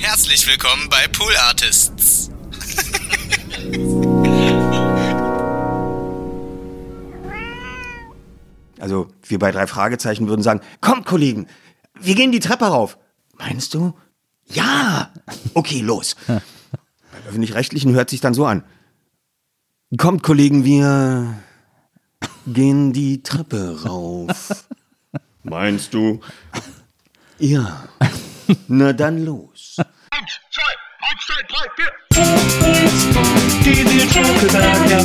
Herzlich willkommen bei Pool Artists. Also wir bei drei Fragezeichen würden sagen, kommt Kollegen, wir gehen die Treppe rauf. Meinst du? Ja. Okay, los. Beim öffentlich-rechtlichen hört sich dann so an. Kommt Kollegen, wir gehen die Treppe rauf. Meinst du? Ja. Na dann los. Eins, zwei, eins, zwei, drei, vier. Die Schokolade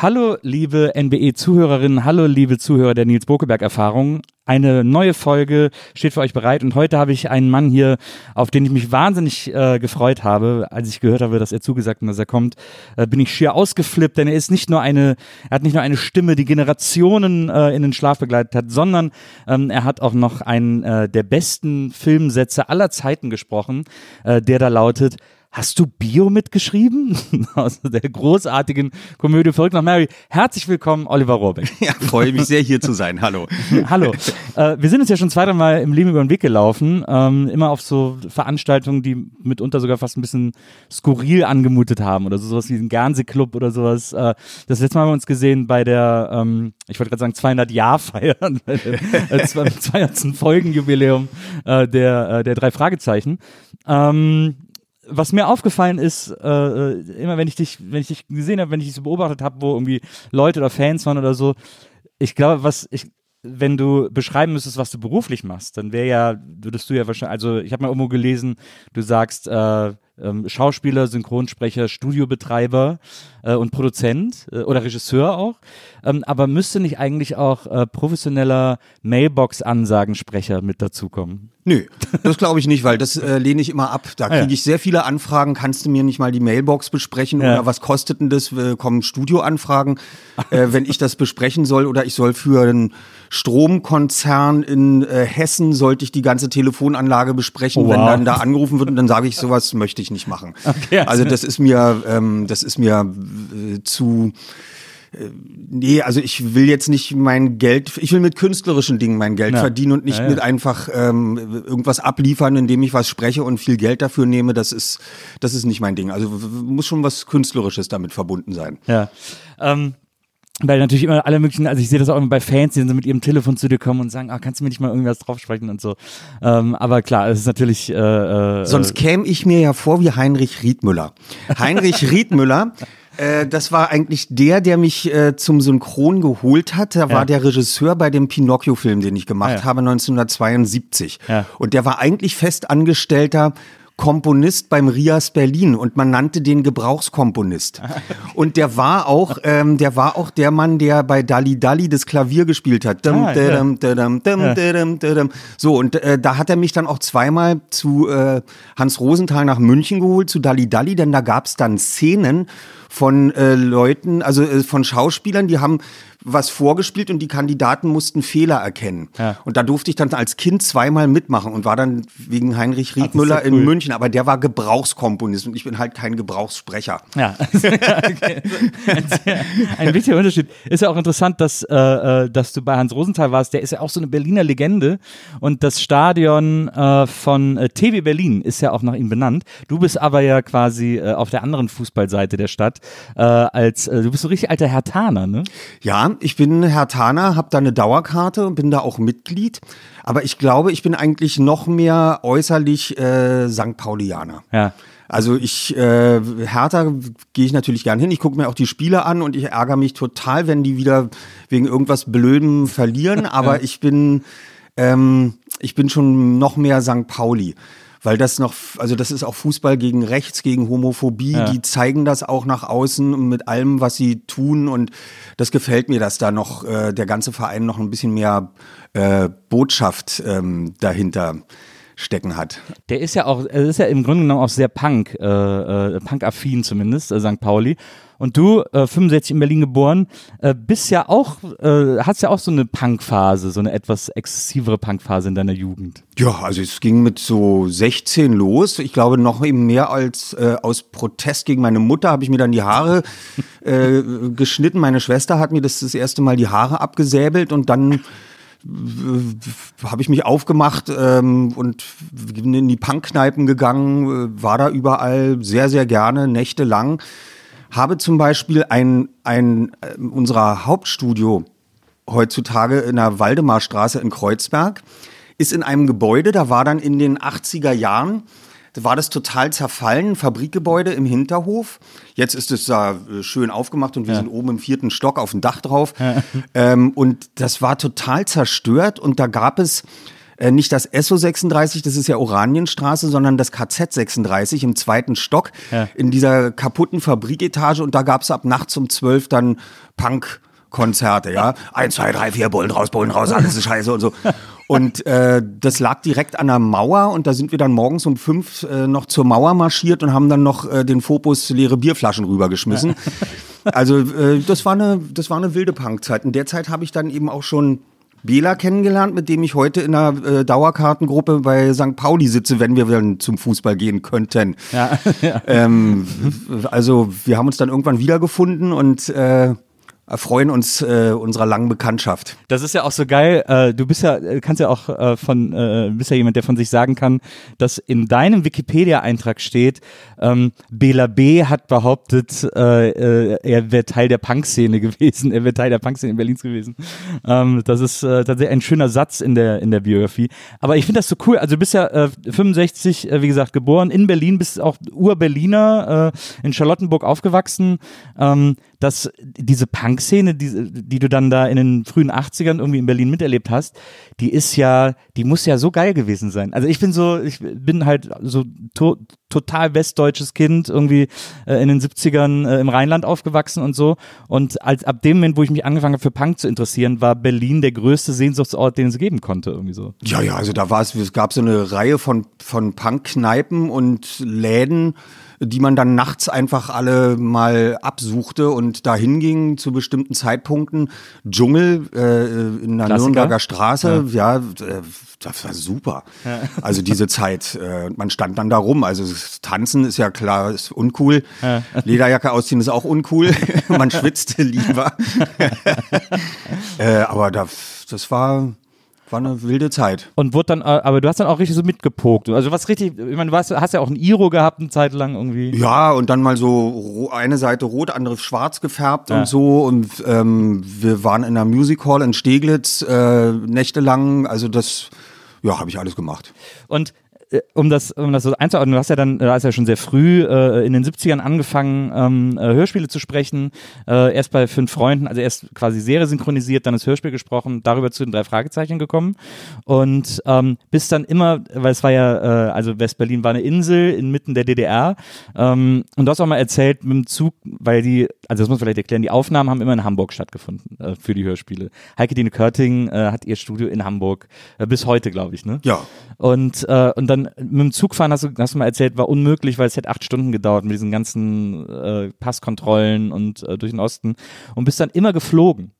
Hallo, liebe NBE-Zuhörerinnen, hallo, liebe Zuhörer der Nils Bokeberg-Erfahrung. Eine neue Folge steht für euch bereit und heute habe ich einen Mann hier, auf den ich mich wahnsinnig äh, gefreut habe, als ich gehört habe, dass er zugesagt hat, dass er kommt, äh, bin ich schier ausgeflippt, denn er ist nicht nur eine, er hat nicht nur eine Stimme, die Generationen äh, in den Schlaf begleitet hat, sondern ähm, er hat auch noch einen äh, der besten Filmsätze aller Zeiten gesprochen, äh, der da lautet, Hast du Bio mitgeschrieben? Aus der großartigen Komödie Verrückt nach Mary. Herzlich willkommen, Oliver Rohrbeck. Ja, freue mich sehr hier zu sein. Hallo. Hallo. Äh, wir sind uns ja schon zwei, drei Mal im Leben über den Weg gelaufen. Ähm, immer auf so Veranstaltungen, die mitunter sogar fast ein bisschen skurril angemutet haben oder so, sowas wie ein Fernsehclub oder sowas. Äh, das letzte Mal haben wir uns gesehen bei der, ähm, ich wollte gerade sagen 200 Jahr feiern, äh, 200. Folgenjubiläum äh, der, äh, der drei Fragezeichen. Ähm, was mir aufgefallen ist, äh, immer wenn ich dich, wenn ich dich gesehen habe, wenn ich dich so beobachtet habe, wo irgendwie Leute oder Fans waren oder so, ich glaube, was ich, wenn du beschreiben müsstest, was du beruflich machst, dann wäre ja, würdest du ja wahrscheinlich, also ich habe mal irgendwo gelesen, du sagst äh, ähm, Schauspieler, Synchronsprecher, Studiobetreiber äh, und Produzent äh, oder Regisseur auch, ähm, aber müsste nicht eigentlich auch äh, professioneller Mailbox-Ansagensprecher mit dazukommen? Nö, das glaube ich nicht, weil das äh, lehne ich immer ab. Da Ah, kriege ich sehr viele Anfragen. Kannst du mir nicht mal die Mailbox besprechen Ja. oder was kostet denn das? Äh, kommen Studioanfragen, äh, wenn ich das besprechen soll oder ich soll für einen Stromkonzern in äh, Hessen sollte ich die ganze Telefonanlage besprechen, wenn Wow. dann da angerufen wird und dann sage ich sowas möchte ich nicht machen. Okay, also- also das ist mir, ähm, das ist mir äh, zu Nee, also ich will jetzt nicht mein Geld, ich will mit künstlerischen Dingen mein Geld Ja. verdienen und nicht Ja, ja. mit einfach ähm, irgendwas abliefern, indem ich was spreche und viel Geld dafür nehme. Das ist, das ist nicht mein Ding. Also muss schon was Künstlerisches damit verbunden sein. Ja. Ähm, weil natürlich immer alle möglichen, also ich sehe das auch immer bei Fans, die dann so mit ihrem Telefon zu dir kommen und sagen, ah, kannst du mir nicht mal irgendwas draufsprechen und so. Ähm, aber klar, es ist natürlich. Äh, äh, Sonst käme ich mir ja vor wie Heinrich Riedmüller. Heinrich Riedmüller, äh, das war eigentlich der, der mich äh, zum Synchron geholt hat. Der war der Regisseur bei dem Pinocchio-Film, den ich gemacht Ah, ja. habe 1972. Ja. Und der war eigentlich festangestellter Komponist beim Rias Berlin und man nannte den Gebrauchskomponist. Und der war auch, ähm, der war auch der Mann, der bei Dali Dali das Klavier gespielt hat. Ah, ja. Ja. So, und äh, da hat er mich dann auch zweimal zu äh, Hans Rosenthal nach München geholt, zu Dali Dali, denn da gab's dann Szenen von äh, Leuten, also äh, von Schauspielern, die haben was vorgespielt und die Kandidaten mussten Fehler erkennen. Ja. Und da durfte ich dann als Kind zweimal mitmachen und war dann wegen Heinrich Riedmüller ja cool. in München, aber der war Gebrauchskomponist und ich bin halt kein Gebrauchssprecher. Ja, okay. ein, sehr, ein wichtiger Unterschied. Ist ja auch interessant, dass, äh, äh, dass du bei Hans Rosenthal warst. Der ist ja auch so eine Berliner Legende und das Stadion äh, von äh, TV Berlin ist ja auch nach ihm benannt. Du bist aber ja quasi äh, auf der anderen Fußballseite der Stadt äh, als äh, du bist so richtig alter Hertaner, ne? Ja, ich bin Herr Thaner, habe da eine Dauerkarte und bin da auch Mitglied. Aber ich glaube, ich bin eigentlich noch mehr äußerlich äh, St. Paulianer. Ja. Also ich, äh, Hertha gehe ich natürlich gern hin. Ich gucke mir auch die Spiele an und ich ärgere mich total, wenn die wieder wegen irgendwas Blödem verlieren. Aber ich bin, ähm, ich bin schon noch mehr St. Pauli. Weil das noch, also das ist auch Fußball gegen Rechts, gegen Homophobie. Ja. Die zeigen das auch nach außen mit allem, was sie tun. Und das gefällt mir, dass da noch äh, der ganze Verein noch ein bisschen mehr äh, Botschaft ähm, dahinter stecken hat. Der ist ja auch, er ist ja im Grunde genommen auch sehr Punk, äh, äh, Punk-affin zumindest, äh, St. Pauli. Und du, äh, 65 in Berlin geboren, äh, bist ja auch, äh, hast ja auch so eine Punk-Phase, so eine etwas exzessivere Punk-Phase in deiner Jugend. Ja, also es ging mit so 16 los. Ich glaube noch eben mehr als äh, aus Protest gegen meine Mutter habe ich mir dann die Haare äh, geschnitten. Meine Schwester hat mir das das erste Mal die Haare abgesäbelt und dann habe ich mich aufgemacht ähm, und bin in die Punkkneipen gegangen, äh, war da überall sehr, sehr gerne, nächtelang. Habe zum Beispiel ein, ein äh, unserer Hauptstudio heutzutage in der Waldemarstraße in Kreuzberg, ist in einem Gebäude, da war dann in den 80er Jahren, war das total zerfallen, ein Fabrikgebäude im Hinterhof. Jetzt ist es da äh, schön aufgemacht und wir sind oben im vierten Stock auf dem Dach drauf. Ähm, und das war total zerstört und da gab es äh, nicht das SO 36, das ist ja Oranienstraße, sondern das KZ 36 im zweiten Stock Ja. in dieser kaputten Fabriketage und da gab es ab nachts um 12 dann Punk. Konzerte, ja. Eins, zwei, drei, vier, Bullen raus, Bullen raus, alles ist scheiße und so. Und äh, das lag direkt an der Mauer und da sind wir dann morgens um fünf äh, noch zur Mauer marschiert und haben dann noch äh, den Fokus leere Bierflaschen rübergeschmissen. Also äh, das war eine, das war eine wilde Punkzeit. In der Zeit habe ich dann eben auch schon Bela kennengelernt, mit dem ich heute in einer äh, Dauerkartengruppe bei St. Pauli sitze, wenn wir dann zum Fußball gehen könnten. Ja, Ähm, also wir haben uns dann irgendwann wiedergefunden und äh, erfreuen uns äh, unserer langen Bekanntschaft. Das ist ja auch so geil. Äh, du bist ja, kannst ja auch äh, von, äh, bist ja jemand, der von sich sagen kann, dass in deinem Wikipedia-Eintrag steht, ähm, Bela B. hat behauptet, äh, äh, er wäre Teil der Punk-Szene gewesen, er wäre Teil der Punk-Szene in Berlins gewesen. Ähm, das ist äh, tatsächlich ein schöner Satz in der in der Biografie. Aber ich finde das so cool. Also du bist ja äh, 65, äh, wie gesagt, geboren in Berlin, bist auch Ur-Berliner, äh, in Charlottenburg aufgewachsen. Ähm, dass diese Punk-Szene, die, die du dann da in den frühen 80ern irgendwie in Berlin miterlebt hast, die ist ja, die muss ja so geil gewesen sein. Also ich bin so, ich bin halt so to total westdeutsches Kind, irgendwie äh, in den 70ern äh, im Rheinland aufgewachsen und so. Und als ab dem Moment, wo ich mich angefangen habe für Punk zu interessieren, war Berlin der größte Sehnsuchtsort, den es geben konnte, irgendwie so. Ja, ja, also da war es, es gab so eine Reihe von, von Punk-Kneipen und Läden, die man dann nachts einfach alle mal absuchte und da hinging zu bestimmten Zeitpunkten. Dschungel äh, in der Klassiker. Nürnberger Straße, ja, äh, das war super. Also diese Zeit, äh, man stand dann da rum. Also das Tanzen ist ja klar, ist uncool. Lederjacke ausziehen ist auch uncool. man schwitzte lieber. äh, aber da, das war, war eine wilde Zeit. Und wurde dann, äh, aber du hast dann auch richtig so mitgepokt. Also was richtig, ich meine, du warst, hast ja auch ein Iro gehabt eine Zeit lang irgendwie. Ja, und dann mal so eine Seite rot, andere schwarz gefärbt Ja. und so. Und ähm, wir waren in einer Music Hall in Steglitz äh, nächtelang. Also das, ja, habe ich alles gemacht. Und um das, um das so einzuordnen, du hast ja dann, du hast ja schon sehr früh äh, in den 70ern angefangen, ähm, äh, Hörspiele zu sprechen. Äh, erst bei fünf Freunden, also erst quasi Serie synchronisiert, dann das Hörspiel gesprochen, darüber zu den drei Fragezeichen gekommen. Und ähm, bist dann immer, weil es war ja, äh, also West-Berlin war eine Insel inmitten der DDR. Ähm, und du hast auch mal erzählt mit dem Zug, weil die, also das muss man vielleicht erklären, die Aufnahmen haben immer in Hamburg stattgefunden äh, für die Hörspiele. Heike Dine Körting äh, hat ihr Studio in Hamburg, äh, bis heute, glaube ich, ne? Ja. Und, äh, und dann mit dem Zug fahren, hast du, hast du mal erzählt, war unmöglich, weil es hätte acht Stunden gedauert mit diesen ganzen äh, Passkontrollen und äh, durch den Osten. Und bist dann immer geflogen.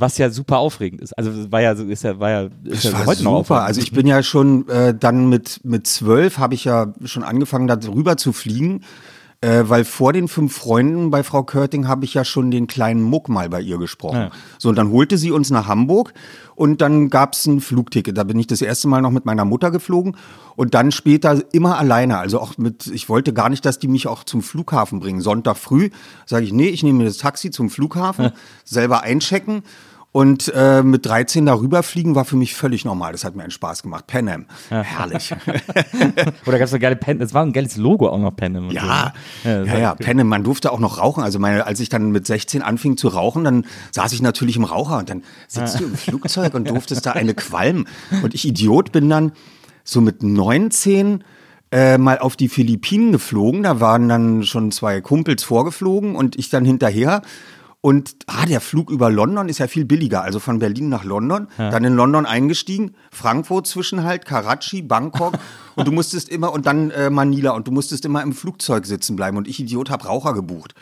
Was ja super aufregend ist. Also war ja, so- ist ja, war ja, ist ja war heute noch super. aufregend. Also ich bin ja schon äh, dann mit mit zwölf habe ich ja schon angefangen, da rüber zu fliegen. Äh, weil vor den fünf Freunden bei Frau Körting habe ich ja schon den kleinen Muck mal bei ihr gesprochen. Ja. So, und dann holte sie uns nach Hamburg und dann gab's ein Flugticket. Da bin ich das erste Mal noch mit meiner Mutter geflogen und dann später immer alleine. Also auch mit, ich wollte gar nicht, dass die mich auch zum Flughafen bringen. Sonntag früh sage ich, nee, ich nehme mir das Taxi zum Flughafen, selber einchecken. Und äh, mit 13 darüber fliegen war für mich völlig normal. Das hat mir einen Spaß gemacht. Pan Am. Herrlich. Oder gab es eine geile Pen, es war ein geiles Logo auch noch und Ja, so. ja, das ja, war ja. cool. Penne, man durfte auch noch rauchen. Also meine, als ich dann mit 16 anfing zu rauchen, dann saß ich natürlich im Raucher und dann sitzt du im Flugzeug und durftest da eine qualmen. Und ich Idiot bin dann so mit 19 äh, mal auf die Philippinen geflogen. Da waren dann schon zwei Kumpels vorgeflogen und ich dann hinterher. Und ah, der Flug über London ist ja viel billiger. Also von Berlin nach London, dann in London eingestiegen, Frankfurt Zwischenhalt, Karachi, Bangkok und du musstest immer und dann äh, Manila und du musstest immer im Flugzeug sitzen bleiben. Und ich Idiot hab Raucher gebucht.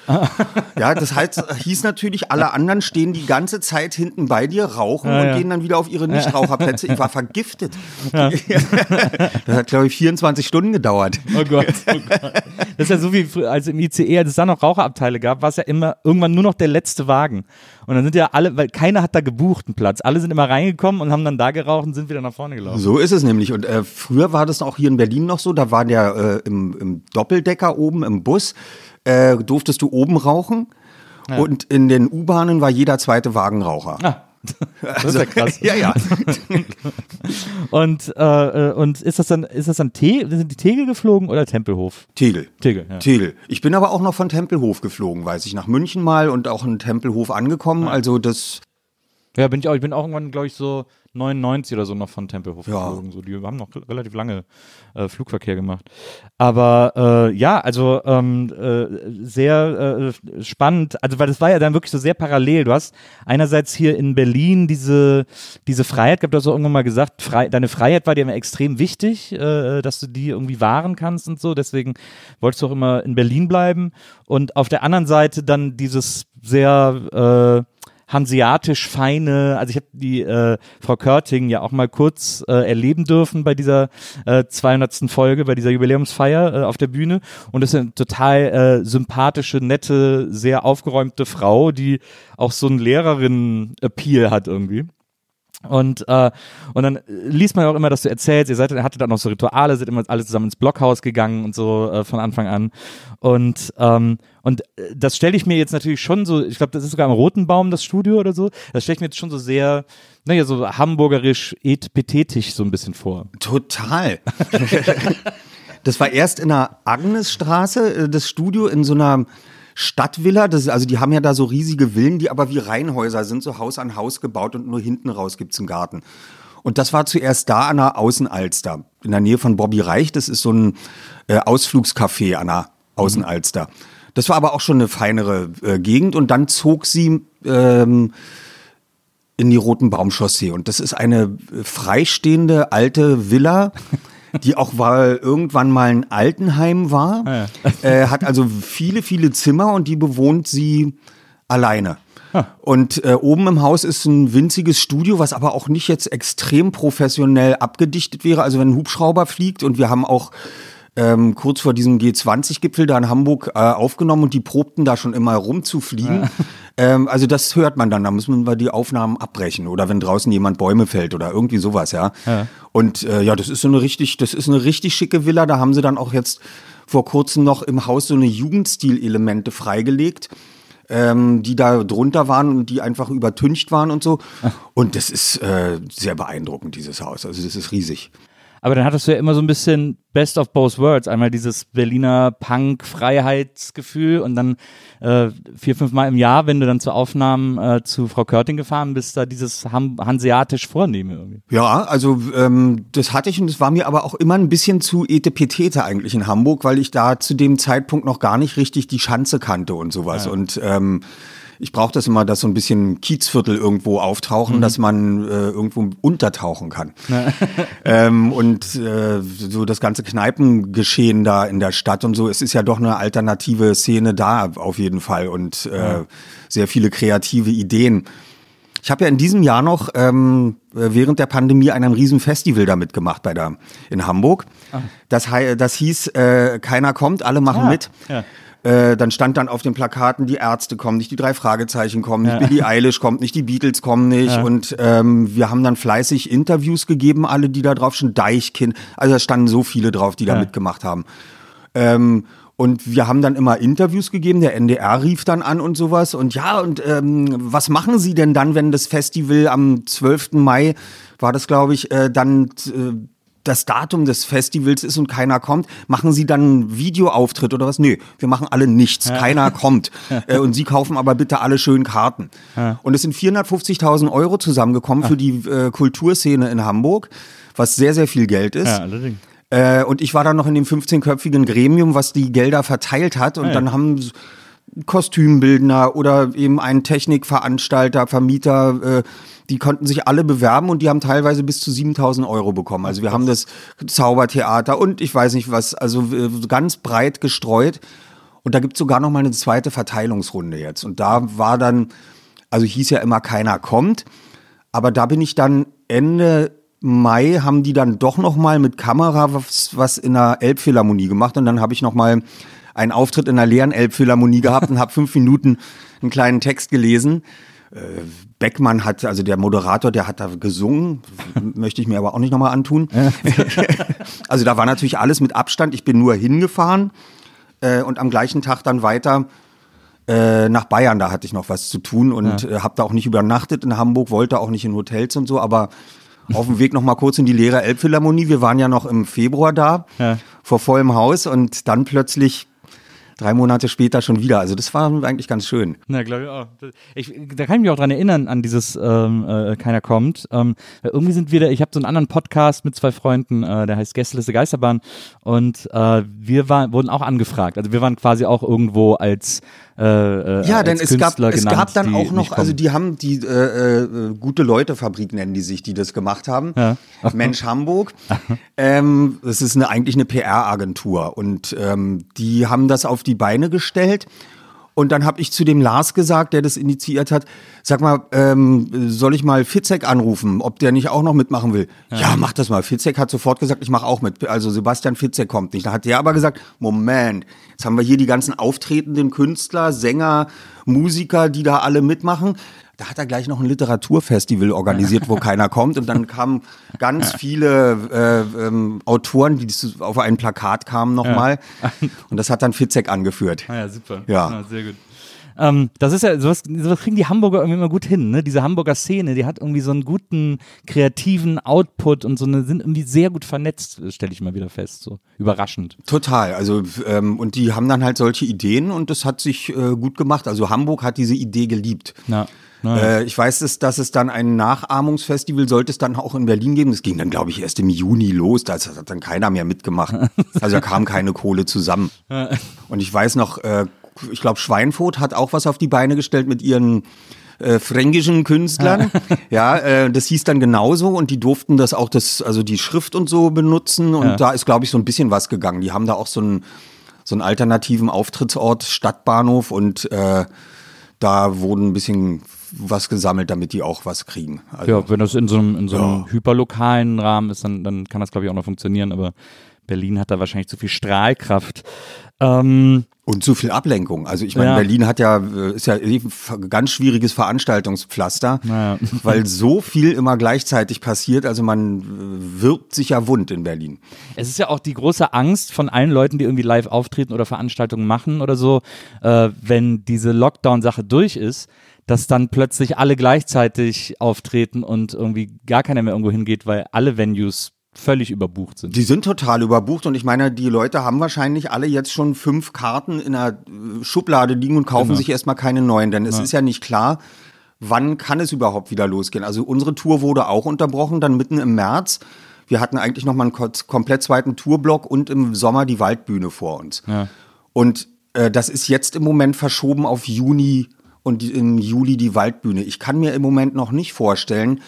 ja, das heißt, hieß natürlich, alle anderen stehen die ganze Zeit hinten bei dir, rauchen und ja. gehen dann wieder auf ihre Nichtraucherplätze. Ich war vergiftet. das hat, glaube ich, 24 Stunden gedauert. Oh Gott, oh Gott. Das ist ja so wie als im ICE, als es da noch Raucherabteile gab, war es ja immer irgendwann nur noch der letzte Wagen. Und dann sind ja alle, weil keiner hat da gebucht einen Platz. Alle sind immer reingekommen und haben dann da geraucht und sind wieder nach vorne gelaufen. So ist es nämlich. Und äh, früher war das auch hier in Berlin noch so. Da war der äh, im, im Doppeldecker oben im Bus, äh, durftest du oben rauchen. Und in den U-Bahnen war jeder zweite Wagen Raucher. Ah, das ist ja krass. ja, ja. Und, äh, äh, und ist das dann, ist das dann Te sind die Tegel geflogen oder Tempelhof? Tegel. Tegel, ja. Tegel. Ich bin aber auch noch von Tempelhof geflogen, weiß ich, nach München mal und auch in Tempelhof angekommen. Also das, Ja, bin ich auch. Ich bin auch irgendwann, glaube ich, so 99 oder so noch von Tempelhof Ja. geflogen. So, die haben noch relativ lange äh, Flugverkehr gemacht. Aber äh, ja, also ähm, äh, sehr äh, spannend. Also, weil das war ja dann wirklich so sehr parallel. Du hast einerseits hier in Berlin diese, diese Freiheit gehabt, du hast auch irgendwann mal gesagt, frei, deine Freiheit war dir immer extrem wichtig, äh, dass du die irgendwie wahren kannst und so. Deswegen wolltest du auch immer in Berlin bleiben. Und auf der anderen Seite dann dieses sehr äh, hanseatisch feine, also ich habe die äh, Frau Körting ja auch mal kurz äh, erleben dürfen bei dieser äh, 200. Folge, bei dieser Jubiläumsfeier äh, auf der Bühne und das ist eine total äh, sympathische, nette, sehr aufgeräumte Frau, die auch so einen Lehrerin-Appeal hat irgendwie. Und, äh, und dann liest man ja auch immer, dass du erzählst, ihr seid, hattet dann noch so Rituale, seid immer alle zusammen ins Blockhaus gegangen und so äh, von Anfang an. Und, ähm, und äh, das stelle ich mir jetzt natürlich schon so, ich glaube, das ist sogar am Roten Baum das Studio oder so, das stelle ich mir jetzt schon so sehr, naja, so hamburgerisch, etpetetisch so ein bisschen vor. Total. das war erst in der Agnesstraße, äh, das Studio in so einer Stadtvilla. Das, ist- also die haben ja da so riesige Villen, die aber wie Reihenhäuser sind, so Haus an Haus gebaut und nur hinten raus gibt's einen Garten. Und das war zuerst da an der Außenalster, in der Nähe von Bobby Reich. Das ist so ein äh, Ausflugscafé an der Außenalster. Das war aber auch schon eine feinere äh, Gegend und dann zog sie ähm, in die Roten Baumchaussee. Und das ist eine äh, freistehende alte Villa, die auch weil irgendwann mal ein Altenheim war. Äh, hat also viele, viele Zimmer und die bewohnt sie alleine. Und äh, oben im Haus ist ein winziges Studio, was aber auch nicht jetzt extrem professionell abgedichtet wäre. Also wenn ein Hubschrauber fliegt und wir haben auch ähm, kurz vor diesem G20-Gipfel da in Hamburg äh, aufgenommen und die probten da schon immer rumzufliegen. Ähm, also das hört man dann, da müssen wir die Aufnahmen abbrechen oder wenn draußen jemand Bäume fällt oder irgendwie sowas, ja. Und äh, ja, das ist so eine richtig, das ist eine richtig schicke Villa. Da haben sie dann auch jetzt vor kurzem noch im Haus so eine Jugendstil-Elemente freigelegt. Ähm, die da drunter waren und die einfach übertüncht waren und so. Und das ist äh, sehr beeindruckend, dieses Haus. Also das ist riesig. Aber dann hattest du ja immer so ein bisschen Best of both worlds. Einmal dieses Berliner Punk-Freiheitsgefühl und dann äh, vier, fünf Mal im Jahr, wenn du dann zu Aufnahmen äh, zu Frau Körting gefahren bist, da dieses Ham hanseatisch Vornehme irgendwie. Ja, also ähm, das hatte ich und das war mir aber auch immer ein bisschen zu etepetete eigentlich in Hamburg, weil ich da zu dem Zeitpunkt noch gar nicht richtig die Schanze kannte und sowas. Und ähm, ich brauche das immer, dass so ein bisschen Kiezviertel irgendwo auftauchen, dass man äh, irgendwo untertauchen kann. ähm, und äh, so das ganze Kneipengeschehen da in der Stadt und so, es ist ja doch eine alternative Szene da auf jeden Fall und äh, sehr viele kreative Ideen. Ich habe ja in diesem Jahr noch ähm, äh, während der Pandemie an einem riesen Festival da mitgemacht bei der in Hamburg. Das, hei- das hieß äh, keiner kommt, alle machen Ah, mit. ja. Äh, dann stand dann auf den Plakaten, die Ärzte kommen nicht, die drei Fragezeichen kommen nicht, Billie Eilish kommt nicht, die Beatles kommen nicht. Und ähm, wir haben dann fleißig Interviews gegeben, alle, die da drauf schon Deichkind. Also da standen so viele drauf, die da Ja. mitgemacht haben. Ähm, und wir haben dann immer Interviews gegeben, der NDR rief dann an und sowas. Und ja, und ähm, was machen Sie denn dann, wenn das Festival am 12. Mai, war das glaube ich, äh, dann äh, das Datum des Festivals ist und keiner kommt, machen Sie dann einen Videoauftritt oder was? Nö, wir machen alle nichts, keiner kommt. Äh, und Sie kaufen aber bitte alle schön Karten. Und es sind 450.000 Euro zusammengekommen für die äh, Kulturszene in Hamburg, was sehr, sehr viel Geld ist. allerdings. Äh, und ich war dann noch in dem 15-köpfigen Gremium, was die Gelder verteilt hat. Und dann haben Kostümbildner oder eben ein Technikveranstalter, Vermieter, äh, die konnten sich alle bewerben und die haben teilweise bis zu 7000 Euro bekommen. Also wir haben das Zaubertheater und ich weiß nicht was, also äh, ganz breit gestreut. Und da gibt es sogar noch mal eine zweite Verteilungsrunde jetzt. Und da war dann, also hieß ja immer, keiner kommt. Aber da bin ich dann Ende Mai haben die dann doch noch mal mit Kamera was, was in der Elbphilharmonie gemacht. Und dann habe ich noch mal einen Auftritt in der leeren Elbphilharmonie gehabt und habe fünf Minuten einen kleinen Text gelesen. Äh, Beckmann hat, also der Moderator, der hat da gesungen, möchte ich mir aber auch nicht nochmal antun. also da war natürlich alles mit Abstand. Ich bin nur hingefahren äh, und am gleichen Tag dann weiter äh, nach Bayern. Da hatte ich noch was zu tun und äh, habe da auch nicht übernachtet in Hamburg, wollte auch nicht in Hotels und so, aber auf dem Weg noch mal kurz in die leere Elbphilharmonie. Wir waren ja noch im Februar da, Ja. vor vollem Haus und dann plötzlich drei Monate später schon wieder. Also das war eigentlich ganz schön. Na, glaube ich auch. Ich, da kann ich mich auch dran erinnern an dieses ähm, äh, Keiner kommt. Ähm, irgendwie sind wir da, ich habe so einen anderen Podcast mit zwei Freunden, äh, der heißt Gästeliste Geisterbahn und äh, wir waren, wurden auch angefragt. Also wir waren quasi auch irgendwo als äh, äh, Ja, denn es gab, Künstler es genannt, gab dann auch noch, also die haben die äh, äh, gute Leute Fabrik nennen die sich, die das gemacht haben. Ja. Mensch Hamburg. ähm, das ist eine, eigentlich eine PR-Agentur und ähm, die haben das auf die Beine gestellt. Und dann habe ich zu dem Lars gesagt, der das initiiert hat, sag mal, ähm, soll ich mal Fitzek anrufen, ob der nicht auch noch mitmachen will? Ja, mach das mal. Fitzek hat sofort gesagt, ich mache auch mit. Also Sebastian Fitzek kommt nicht. Da hat der aber gesagt, Moment, jetzt haben wir hier die ganzen auftretenden Künstler, Sänger, Musiker, die da alle mitmachen. Da hat er gleich noch ein Literaturfestival organisiert, wo keiner kommt. Und dann kamen ganz viele äh, ähm, Autoren, die auf ein Plakat kamen nochmal. Und das hat dann Fitzek angeführt. Ah ja, super. Ja. sehr gut. Ähm, das ist ja, sowas, sowas kriegen die Hamburger irgendwie immer gut hin, ne? Diese Hamburger Szene, die hat irgendwie so einen guten kreativen Output und so eine, sind irgendwie sehr gut vernetzt, stelle ich mal wieder fest. So überraschend. Total. Also ähm, und die haben dann halt solche Ideen und das hat sich äh, gut gemacht. Also Hamburg hat diese Idee geliebt. Na, na, Äh, ich weiß, dass, dass es dann ein Nachahmungsfestival sollte es dann auch in Berlin geben. Das ging dann, glaube ich, erst im Juni los. Da hat dann keiner mehr mitgemacht. Also da kam keine Kohle zusammen. Und ich weiß noch, äh, ich glaube, Schweinfurt hat auch was auf die Beine gestellt mit ihren äh, fränkischen Künstlern. ja, äh, das hieß dann genauso und die durften das auch, das, also die Schrift und so benutzen. Und da ist, glaube ich, so ein bisschen was gegangen. Die haben da auch so einen, so einen alternativen Auftrittsort, Stadtbahnhof und äh, da wurden ein bisschen was gesammelt, damit die auch was kriegen. Also, ja, wenn das in so einem, in so einem Ja. hyperlokalen Rahmen ist, dann, dann kann das, glaube ich, auch noch funktionieren, aber Berlin hat da wahrscheinlich zu viel Strahlkraft. Ähm, Und zu viel Ablenkung. Also ich meine, Ja. Berlin hat ja, äh, ist ja ein ganz schwieriges Veranstaltungspflaster, Naja. weil so viel immer gleichzeitig passiert. Also man äh, wirbt sich ja wund in Berlin. Es ist ja auch die große Angst von allen Leuten, die irgendwie live auftreten oder Veranstaltungen machen oder so, äh, wenn diese Lockdown-Sache durch ist, dass dann plötzlich alle gleichzeitig auftreten und irgendwie gar keiner mehr irgendwo hingeht, weil alle Venues völlig überbucht sind. Die sind total überbucht und ich meine, die Leute haben wahrscheinlich alle jetzt schon fünf Karten in der äh, Schublade liegen und kaufen Genau. sich erstmal keine neuen, denn es ist ja nicht klar, wann kann es überhaupt wieder losgehen. Also unsere Tour wurde auch unterbrochen, dann mitten im März. Wir hatten eigentlich noch mal einen ko- komplett zweiten Tourblock und im Sommer die Waldbühne vor uns. Ja. Und äh, das ist jetzt im Moment verschoben auf Juni und im Juli die Waldbühne. Ich kann mir im Moment noch nicht vorstellen,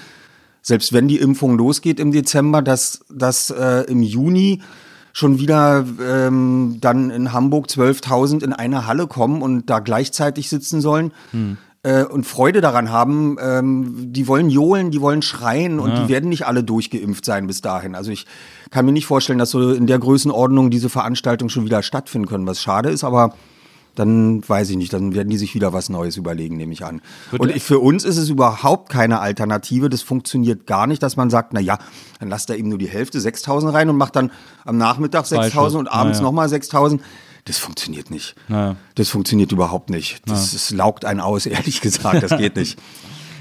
selbst wenn die Impfung losgeht im Dezember, dass, dass äh, im Juni schon wieder ähm, dann in Hamburg 12.000 in eine Halle kommen und da gleichzeitig sitzen sollen äh, und Freude daran haben. Ähm, die wollen johlen, die wollen schreien und die werden nicht alle durchgeimpft sein bis dahin. Also ich kann mir nicht vorstellen, dass so in der Größenordnung diese Veranstaltungen schon wieder stattfinden können, was schade ist, aber dann weiß ich nicht, dann werden die sich wieder was Neues überlegen, nehme ich an. Und ich, für uns ist es überhaupt keine Alternative. Das funktioniert gar nicht, dass man sagt, na ja, dann lasst da eben nur die Hälfte 6000 rein und macht dann am Nachmittag Zwei 6000 und abends Naja. nochmal 6000. Das funktioniert nicht. Naja. Das funktioniert überhaupt nicht. Das, das laugt einen aus, ehrlich gesagt. Das geht nicht.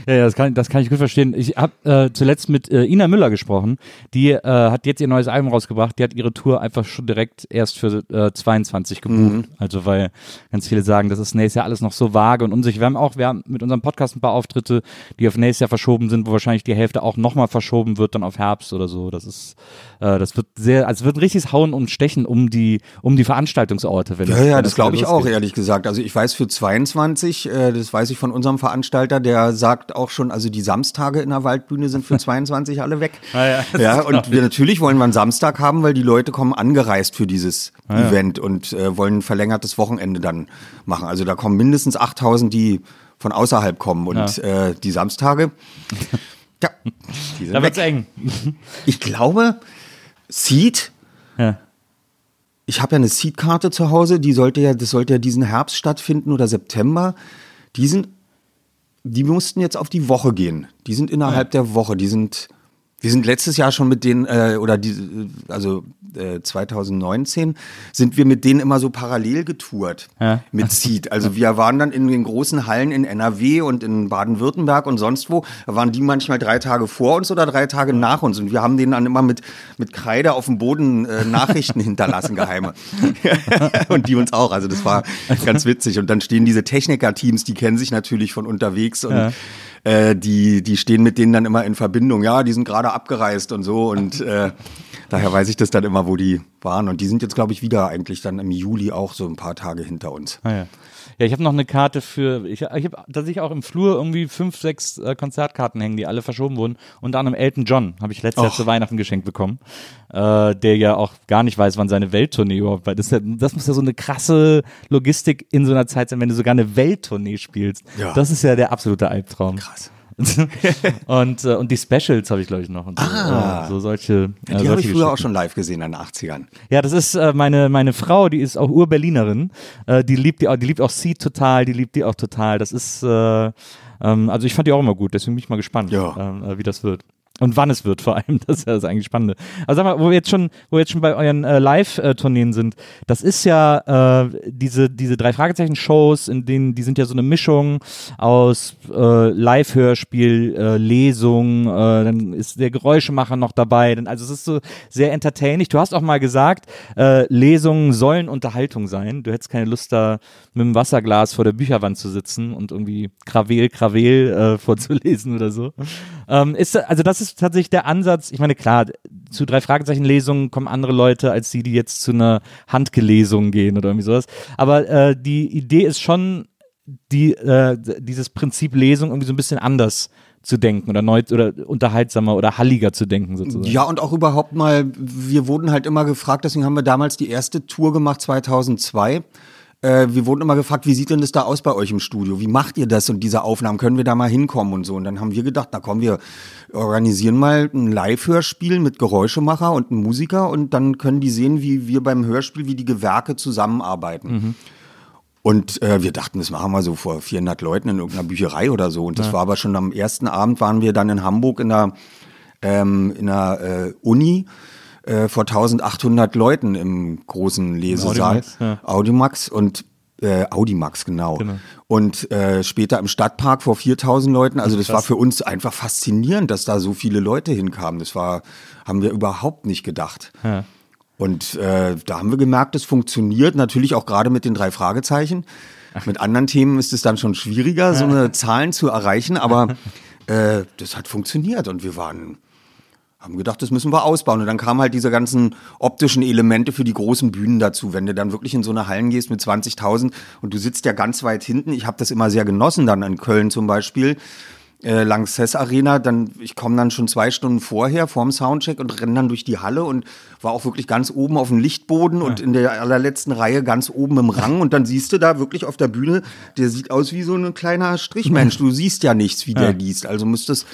Ja, ja, das kann, das kann ich gut verstehen. Ich habe äh, zuletzt mit äh, Ina Müller gesprochen. Die äh, hat jetzt ihr neues Album rausgebracht. Die hat ihre Tour einfach schon direkt erst für äh, 22 gebucht. Mhm. Also weil ganz viele sagen, das ist nächstes Jahr alles noch so vage und unsicher. Wir haben auch, wir haben mit unserem Podcast ein paar Auftritte, die auf nächstes Jahr verschoben sind, wo wahrscheinlich die Hälfte auch nochmal verschoben wird, dann auf Herbst oder so. Das ist, äh, das wird sehr, also es wird ein richtiges Hauen und Stechen um die, um die Veranstaltungsorte. Wenn Ja, es- ja, das es glaube ich auch, losgeht. ehrlich gesagt. Also ich weiß für 22, äh, das weiß ich von unserem Veranstalter, der sagt auch schon, also die Samstage in der Waldbühne sind für 22 alle weg. Ah, ja, ja und wir natürlich wollen wir einen Samstag haben, weil die Leute kommen angereist für dieses Event und äh, wollen ein verlängertes Wochenende dann machen. Also da kommen mindestens 8000, die von außerhalb kommen und äh, die Samstage, ja, die sind Da wird's weg. eng. Ich glaube, Seed Ja. ich habe ja eine Seed-Karte zu Hause, die sollte ja, das sollte ja diesen Herbst stattfinden oder September. Die sind, die mussten jetzt auf die Woche gehen. Die sind innerhalb der Woche. Die sind, wir sind letztes Jahr schon mit denen, äh, oder die, also äh, 2019, sind wir mit denen immer so parallel getourt Ja. mit Seed. Also wir waren dann in den großen Hallen in NRW und in Baden-Württemberg und sonst wo. Da waren die manchmal drei Tage vor uns oder drei Tage nach uns. Und wir haben denen dann immer mit, mit Kreide auf dem Boden äh, Nachrichten hinterlassen, geheime. und die uns auch. Also das war ganz witzig. Und dann stehen diese Techniker-Teams, die kennen sich natürlich von unterwegs und Ja. Äh, die, die stehen mit denen dann immer in Verbindung. Ja, die sind gerade abgereist und so. Und äh, daher weiß ich das dann immer, wo die waren. Und die sind jetzt, glaube ich, wieder eigentlich dann im Juli auch so ein paar Tage hinter uns. Ah, ja. Ja, ich habe noch eine Karte für, ich, ich habe tatsächlich auch im Flur irgendwie fünf, sechs äh, Konzertkarten hängen, die alle verschoben wurden. Unter anderem Elton John habe ich letztes Jahr zu Weihnachten geschenkt bekommen, äh, der ja auch gar nicht weiß, wann seine Welttournee überhaupt war. Das, ja, das muss ja so eine krasse Logistik in so einer Zeit sein, wenn du sogar eine Welttournee spielst. Ja. Das ist ja der absolute Albtraum. Krass. und, äh, und die Specials habe ich, glaube ich, noch. Und so, Ah. äh, so solche. äh, Die habe ich früher auch schon live gesehen in den 80ern. Ja, das ist äh, meine, meine Frau, die ist auch Ur-Berlinerin. Äh, die liebt die auch, die liebt auch sie total, die liebt die auch total. Das ist, äh, ähm, also ich fand die auch immer gut, deswegen bin ich mal gespannt, Ja. ähm, äh, wie das wird. Und wann es wird vor allem, das ist ja das eigentlich Spannende. Also sag mal, wo wir jetzt schon, wo wir jetzt schon bei euren äh, Live-Tourneen sind, das ist ja äh, diese, diese drei Fragezeichen-Shows, in denen, die sind ja so eine Mischung aus äh, Live-Hörspiel, äh, Lesung, äh, dann ist der Geräuschemacher noch dabei. Dann, also es ist so sehr entertaining. Du hast auch mal gesagt, äh, Lesungen sollen Unterhaltung sein. Du hättest keine Lust da mit dem Wasserglas vor der Bücherwand zu sitzen und irgendwie Krawel, Krawel äh, vorzulesen oder so. Ähm, ist, also das ist tatsächlich der Ansatz. Ich meine, klar, zu drei Fragezeichen-Lesungen kommen andere Leute als die, die jetzt zu einer Handgelesung gehen oder irgendwie sowas. Aber äh, die Idee ist schon, die, äh, dieses Prinzip Lesung irgendwie so ein bisschen anders zu denken oder neu oder unterhaltsamer oder halliger zu denken sozusagen. Ja, und auch überhaupt mal, wir wurden halt immer gefragt, deswegen haben wir damals die erste Tour gemacht, 2002. Äh, wir wurden immer gefragt, wie sieht denn das da aus bei euch im Studio? Wie macht ihr das und diese Aufnahmen? Können wir da mal hinkommen und so? Und dann haben wir gedacht, na komm, wir organisieren mal ein Live-Hörspiel mit Geräuschemacher und einem Musiker und dann können die sehen, wie wir beim Hörspiel, wie die Gewerke zusammenarbeiten. Und äh, wir dachten, das machen wir so vor 400 Leuten in irgendeiner Bücherei oder so. Und das war aber schon am ersten Abend, waren wir dann in Hamburg in der, ähm, in der äh, Uni äh, vor 1800 Leuten im großen Lesesaal. Audimax, ja. Audimax und äh, Audimax, genau. Genau. Und äh, später im Stadtpark vor 4000 Leuten. Also das war für uns einfach faszinierend, dass da so viele Leute hinkamen. Das war, haben wir überhaupt nicht gedacht. Ja. Und äh, da haben wir gemerkt, es funktioniert. Natürlich auch gerade mit den drei Fragezeichen. Mit anderen Themen ist es dann schon schwieriger, so eine Zahlen zu erreichen. Aber äh, das hat funktioniert und wir waren haben gedacht, das müssen wir ausbauen. Und dann kamen halt diese ganzen optischen Elemente für die großen Bühnen dazu. Wenn du dann wirklich in so eine Hallen gehst mit 20.000 und du sitzt ja ganz weit hinten. Ich habe das immer sehr genossen dann in Köln zum Beispiel. Äh, Lanxess Arena, dann ich komme dann schon zwei Stunden vorher vorm Soundcheck und renne dann durch die Halle und war auch wirklich ganz oben auf dem Lichtboden und in der allerletzten Reihe ganz oben im Rang und dann siehst du da wirklich auf der Bühne, der sieht aus wie so ein kleiner Strichmensch. Du siehst ja nichts, wie der liest. Also müsstest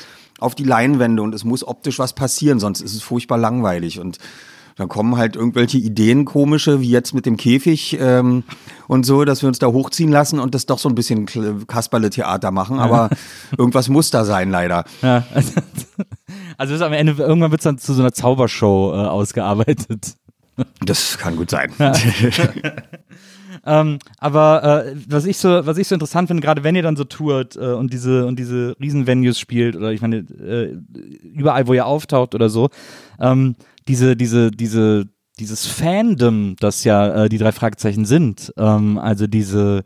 auf die Leinwände und es muss optisch was passieren, sonst ist es furchtbar langweilig. Und dann kommen halt irgendwelche Ideen komische, wie jetzt mit dem Käfig ähm, und so, dass wir uns da hochziehen lassen und das doch so ein bisschen Kasperle-Theater machen. Aber irgendwas muss da sein, leider. Ja. Also es ist am Ende, irgendwann wird es dann zu so einer Zaubershow äh, ausgearbeitet. Das kann gut sein. Ähm, aber äh, was ich so, was ich so interessant finde, gerade wenn ihr dann so tourt äh, und diese und diese Riesen-Venues spielt oder ich meine äh, überall, wo ihr auftaucht oder so, ähm, diese diese diese dieses Fandom, das ja äh, die drei Fragezeichen sind, ähm, also diese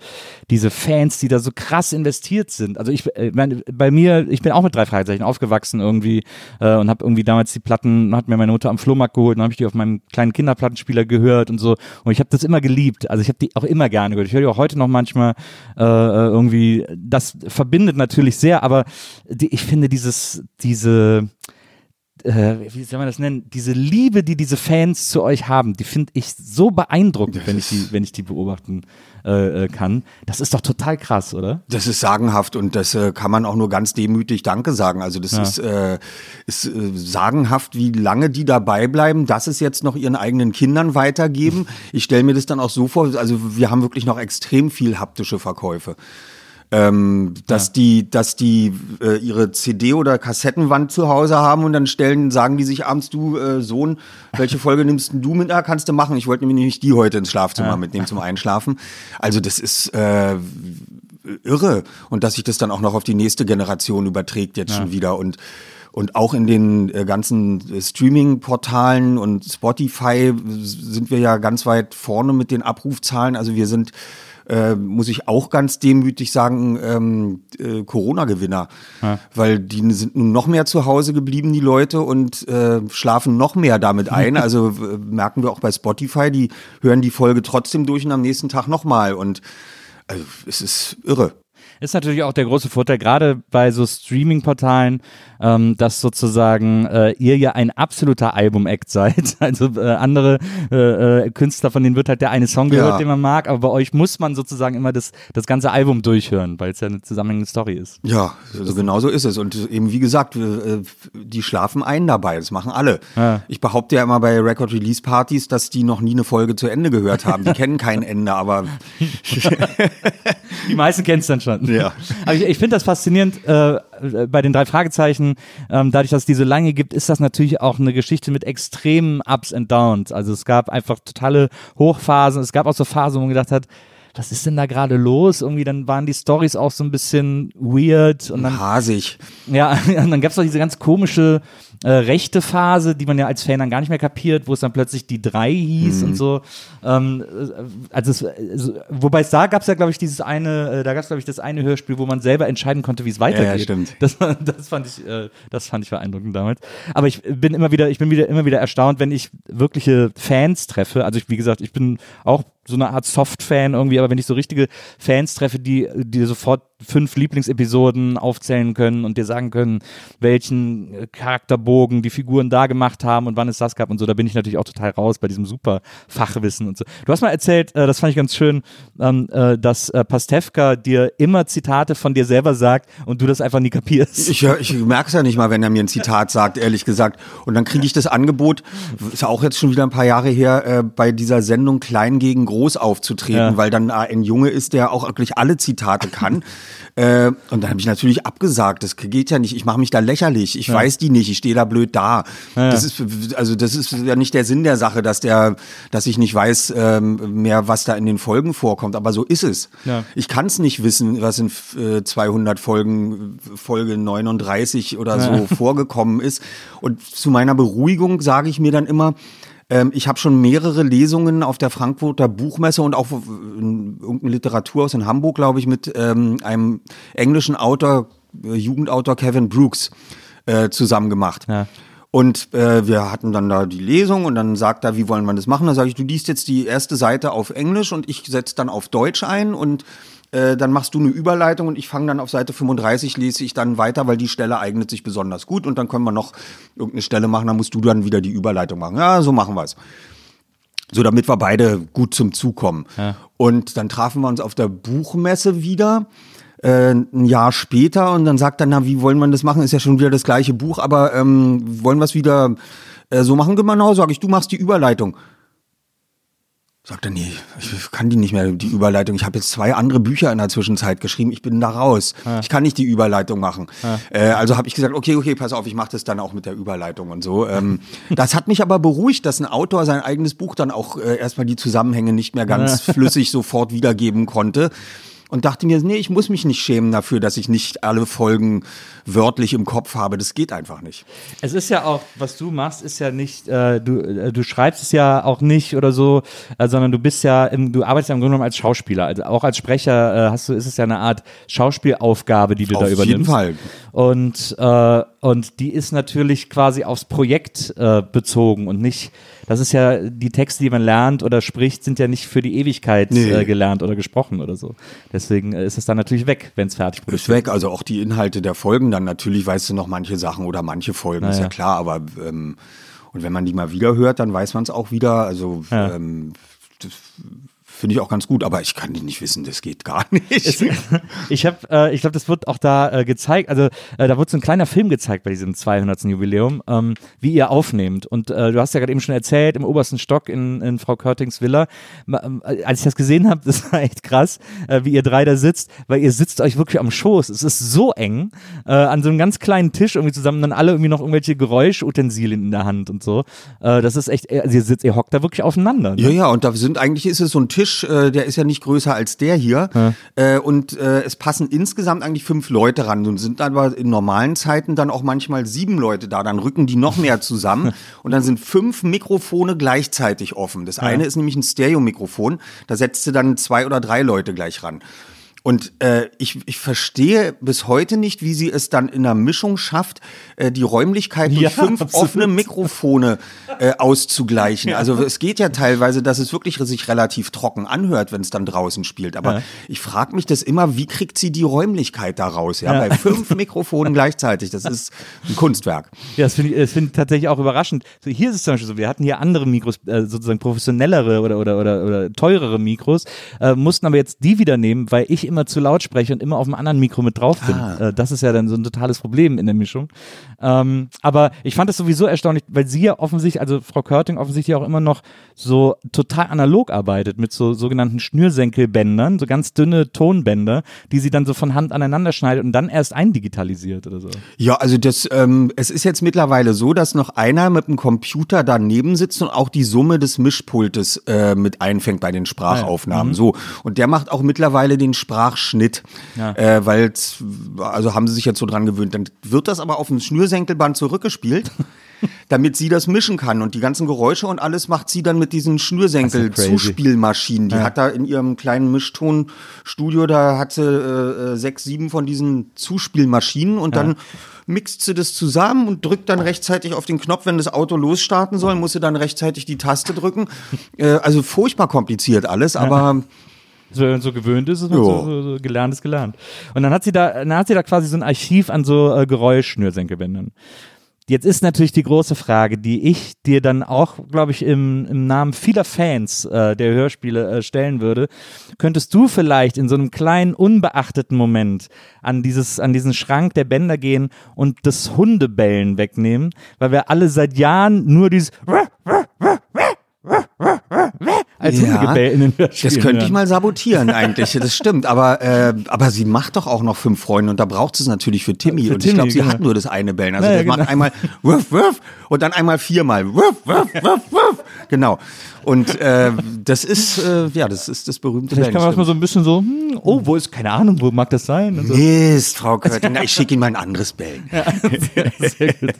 diese Fans, die da so krass investiert sind. Also ich äh, mein, bei mir, ich bin auch mit drei Fragezeichen aufgewachsen irgendwie äh, und habe irgendwie damals die Platten, hat mir meine Mutter am Flohmarkt geholt und habe ich die auf meinem kleinen Kinderplattenspieler gehört und so und ich habe das immer geliebt. Also ich habe die auch immer gerne gehört. Ich höre die auch heute noch manchmal äh, äh, irgendwie. Das verbindet natürlich sehr, aber die, ich finde dieses diese äh, wie soll man das nennen, diese Liebe, die diese Fans zu euch haben, die finde ich so beeindruckend, wenn ich die, wenn ich die beobachten äh, äh, kann. Das ist doch total krass, oder? Das ist sagenhaft und das äh, kann man auch nur ganz demütig Danke sagen. Also das Ja. ist, äh, ist äh, sagenhaft, wie lange die dabei bleiben, dass es jetzt noch ihren eigenen Kindern weitergeben. Ich stelle mir das dann auch so vor, also wir haben wirklich noch extrem viel haptische Verkäufe. Ähm, dass die, dass die äh, ihre CD oder Kassettenwand zu Hause haben und dann stellen, sagen die sich abends, du äh, Sohn, welche Folge nimmst denn du mit? Ah, kannst du machen. Ich wollte nämlich nicht die heute ins Schlafzimmer mitnehmen zum Einschlafen. Also das ist äh, irre und dass sich das dann auch noch auf die nächste Generation überträgt jetzt schon wieder und und auch in den äh, ganzen äh, Streaming-Portalen und Spotify sind wir ja ganz weit vorne mit den Abrufzahlen. Also wir sind, äh, muss ich auch ganz demütig sagen, ähm, äh, Corona-Gewinner, weil die sind nun noch mehr zu Hause geblieben, die Leute, und äh, schlafen noch mehr damit ein. Also merken wir auch bei Spotify, die hören die Folge trotzdem durch und am nächsten Tag nochmal. Und also, es ist irre. Ist natürlich auch der große Vorteil, gerade bei so Streaming-Portalen, ähm, dass sozusagen äh, ihr ja ein absoluter Album-Act seid. Also äh, andere äh, äh, Künstler, von denen wird halt der eine Song gehört, Ja. den man mag, aber bei euch muss man sozusagen immer das, das ganze Album durchhören, weil es ja eine zusammenhängende Story ist. Ja, also genau so ist es. Und eben wie gesagt, äh, die schlafen ein dabei. Das machen alle. Ja. Ich behaupte ja immer bei Record Release Partys, dass die noch nie eine Folge zu Ende gehört haben. Die kennen kein Ende, aber Die meisten kennen es dann schon. Ja. Aber ich, ich finde das faszinierend äh, bei den drei Fragezeichen. Ähm, dadurch, dass es die so lange gibt, ist das natürlich auch eine Geschichte mit extremen Ups and Downs. Also es gab einfach totale Hochphasen. Es gab auch so Phasen, wo man gedacht hat, was ist denn da gerade los? Irgendwie dann waren die Stories auch so ein bisschen weird und dann hasig. ja, und dann gab es noch diese ganz komische äh, rechte Phase, die man ja als Fan dann gar nicht mehr kapiert, wo es dann plötzlich die drei hieß und so. Ähm, äh, also es, also, wobei es da gab es ja, glaube ich, dieses eine, äh, da gab es, glaube ich, das eine Hörspiel, wo man selber entscheiden konnte, wie es weitergeht. stimmt. Das, das fand ich, äh, das fand ich beeindruckend damals. Aber ich bin immer wieder, ich bin wieder immer wieder erstaunt, wenn ich wirkliche Fans treffe. Also ich, wie gesagt, ich bin auch so eine Art Soft-Fan irgendwie, aber wenn ich so richtige Fans treffe, die, die sofort fünf Lieblingsepisoden aufzählen können und dir sagen können, welchen äh, Charakterbogen die Figuren da gemacht haben und wann es das gab und so, da bin ich natürlich auch total raus bei diesem super Fachwissen und so. Du hast mal erzählt, äh, das fand ich ganz schön, ähm, äh, dass äh, Pastewka dir immer Zitate von dir selber sagt und du das einfach nie kapierst. Ich, ich merke es ja nicht mal, wenn er mir ein Zitat sagt, ehrlich gesagt. Und dann kriege ich das Angebot, ist ja auch jetzt schon wieder ein paar Jahre her, äh, bei dieser Sendung Klein gegen Groß aufzutreten, Ja. weil dann äh, ein Junge ist, der auch wirklich alle Zitate kann. Äh, und dann habe ich natürlich abgesagt, das geht ja nicht, ich mache mich da lächerlich, ich weiß die nicht, ich stehe da blöd da. Das ist also das ist ja nicht der Sinn der Sache, dass der, dass ich nicht weiß ähm, mehr, was da in den Folgen vorkommt, aber so ist es. Ja. Ich kann es nicht wissen, was in äh, 200 Folgen, Folge 39 oder so vorgekommen ist. Und zu meiner Beruhigung sage ich mir dann immer, ähm, ich habe schon mehrere Lesungen auf der Frankfurter Buchmesse und auch in irgendeinem Literaturhaus in Hamburg, glaube ich, mit ähm, einem englischen Autor, äh, Jugendautor Kevin Brooks äh, zusammen gemacht. Ja. Und äh, wir hatten dann da die Lesung und dann sagt er, wie wollen wir das machen? Dann sage ich, du liest jetzt die erste Seite auf Englisch und ich setze dann auf Deutsch ein und äh, dann machst du eine Überleitung und ich fange dann auf Seite 35, lese ich dann weiter, weil die Stelle eignet sich besonders gut und dann können wir noch irgendeine Stelle machen, dann musst du dann wieder die Überleitung machen. Ja, so machen wir es. So, damit wir beide gut zum Zug kommen. Und dann trafen wir uns auf der Buchmesse wieder, äh, ein Jahr später, und dann sagt er, na, wie wollen wir das machen? Ist ja schon wieder das gleiche Buch, aber ähm, wollen wir es wieder äh, so machen? Genau, sage ich, du machst die Überleitung. Sagt er, nee, ich kann die nicht mehr, die Überleitung. Ich habe jetzt zwei andere Bücher in der Zwischenzeit geschrieben. Ich bin da raus. Ich kann nicht die Überleitung machen. Äh, also habe ich gesagt, okay, okay, pass auf, ich mache das dann auch mit der Überleitung und so. Ähm, das hat mich aber beruhigt, dass ein Autor sein eigenes Buch dann auch äh, erstmal die Zusammenhänge nicht mehr ganz flüssig sofort wiedergeben konnte. Und dachte mir, nee, ich muss mich nicht schämen dafür, dass ich nicht alle Folgen wörtlich im Kopf habe. Das geht einfach nicht. Es ist ja auch, was du machst, ist ja nicht, äh, du, äh, du schreibst es ja auch nicht oder so, äh, sondern du bist ja, im, du arbeitest ja im Grunde genommen als Schauspieler. Also auch als Sprecher äh, hast du, ist es ja eine Art Schauspielaufgabe, die du da Auf übernimmst. jeden Fall. Und, äh, und die ist natürlich quasi aufs Projekt äh, bezogen und nicht, das ist ja, die Texte, die man lernt oder spricht, sind ja nicht für die Ewigkeit Nee. äh, gelernt oder gesprochen oder so. Deswegen äh, ist es dann natürlich weg, wenn es fertig Ist produziert weg, also auch die Inhalte der Folgen dann natürlich weißt du noch manche Sachen oder manche Folgen, ist ja. ja klar, aber ähm, und wenn man die mal wieder hört, dann weiß man es auch wieder. Also Ja. ähm, das finde ich auch ganz gut, aber ich kann die nicht wissen, das geht gar nicht. Ich habe, äh, ich glaube, das wird auch da äh, gezeigt. Also äh, da wurde so ein kleiner Film gezeigt bei diesem 200. Jubiläum, ähm, wie ihr aufnehmt. Und äh, du hast ja gerade eben schon erzählt im obersten Stock in, in Frau Körtings Villa. Ähm, Als ich das gesehen habe, das war echt krass, äh, wie ihr drei da sitzt, weil ihr sitzt euch wirklich am Schoß. Es ist so eng äh, an so einem ganz kleinen Tisch irgendwie zusammen, dann alle irgendwie noch irgendwelche Geräuschutensilien in der Hand und so. Das ist echt, also ihr sitzt, ihr hockt da wirklich aufeinander. Ne? Ja, ja, und da sind eigentlich ist es so ein Tisch, äh, der ist ja nicht größer als der hier. Äh, und äh, es passen insgesamt eigentlich fünf Leute ran. Nun sind aber in normalen Zeiten dann auch manchmal sieben Leute da. Dann rücken die noch mehr zusammen und dann sind fünf Mikrofone gleichzeitig offen. Das eine ist nämlich ein Stereo-Mikrofon. Da setzt du dann zwei oder drei Leute gleich ran. Und äh, ich, ich verstehe bis heute nicht, wie sie es dann in der Mischung schafft, äh, die Räumlichkeit durch Ja, fünf absolut. offene Mikrofone äh, auszugleichen. Also es geht ja teilweise, dass es wirklich sich relativ trocken anhört, wenn es dann draußen spielt. Aber Ja. ich frage mich das immer, wie kriegt sie die Räumlichkeit da raus? Ja, bei fünf Mikrofonen gleichzeitig. Das ist ein Kunstwerk. Ja, das finde ich, find ich tatsächlich auch überraschend. So, hier ist es zum Beispiel so, wir hatten hier andere Mikros, äh, sozusagen professionellere oder, oder, oder, oder teurere Mikros, äh, mussten aber jetzt die wieder nehmen, weil ich immer zu laut spreche und immer auf einem anderen Mikro mit drauf bin. Äh, das ist ja dann so ein totales Problem in der Mischung. Ähm, aber ich fand es sowieso erstaunlich, weil sie ja offensichtlich, also Frau Körting offensichtlich auch immer noch so total analog arbeitet mit so sogenannten Schnürsenkelbändern, so ganz dünne Tonbänder, die sie dann so von Hand aneinander schneidet und dann erst eindigitalisiert oder so. Ja, also das, ähm, es ist jetzt mittlerweile so, dass noch einer mit dem Computer daneben sitzt und auch die Summe des Mischpultes äh, mit einfängt bei den Sprachaufnahmen. So und der macht auch mittlerweile den Sprachschnitt, Ja. äh, weil also haben sie sich jetzt so dran gewöhnt. Dann wird das aber auf dem Schnürsenkelband zurückgespielt. damit sie das mischen kann und die ganzen Geräusche und alles macht sie dann mit diesen ja. Schnürsenkel-Zuspielmaschinen. Die hat da in ihrem kleinen Mischtonstudio, da hat sie äh, äh, sechs, sieben von diesen Zuspielmaschinen und dann mixt sie das zusammen und drückt dann rechtzeitig auf den Knopf, wenn das Auto losstarten soll, muss sie dann rechtzeitig die Taste drücken. Äh, also furchtbar kompliziert alles, aber So, wenn man so gewöhnt ist, ist man so, so, so gelernt ist gelernt. Und dann hat sie da, dann hat sie da quasi so ein Archiv an so äh, Geräuschschnürsenkelbändern. Jetzt ist natürlich die große Frage, die ich dir dann auch, glaube ich, im, im Namen vieler Fans äh, der Hörspiele äh, stellen würde. Könntest du vielleicht in so einem kleinen, unbeachteten Moment an, dieses, an diesen Schrank der Bänder gehen und das Hundebellen wegnehmen, weil wir alle seit Jahren nur dieses als Ja, Hundegebell in den Hörspielen Das könnte ich mal sabotieren eigentlich, das stimmt. Aber, äh, aber sie macht doch auch noch fünf Freunde und da braucht sie es natürlich für Timmy. Für und ich Timmy, glaube, sie genau. hat nur das eine Bellen. Also Naja, das macht genau. einmal wuff, wuff und dann einmal viermal wuff, wuff, wuff, wuff. Genau. Und äh, das ist, äh, ja, das ist das berühmte Vielleicht kann man das mal Bellen. so ein bisschen so, hm, oh, wo ist, keine Ahnung, wo mag das sein? Und so. Mist, Frau Körting, ich schicke Ihnen mal ein anderes Bellen. Sehr gut.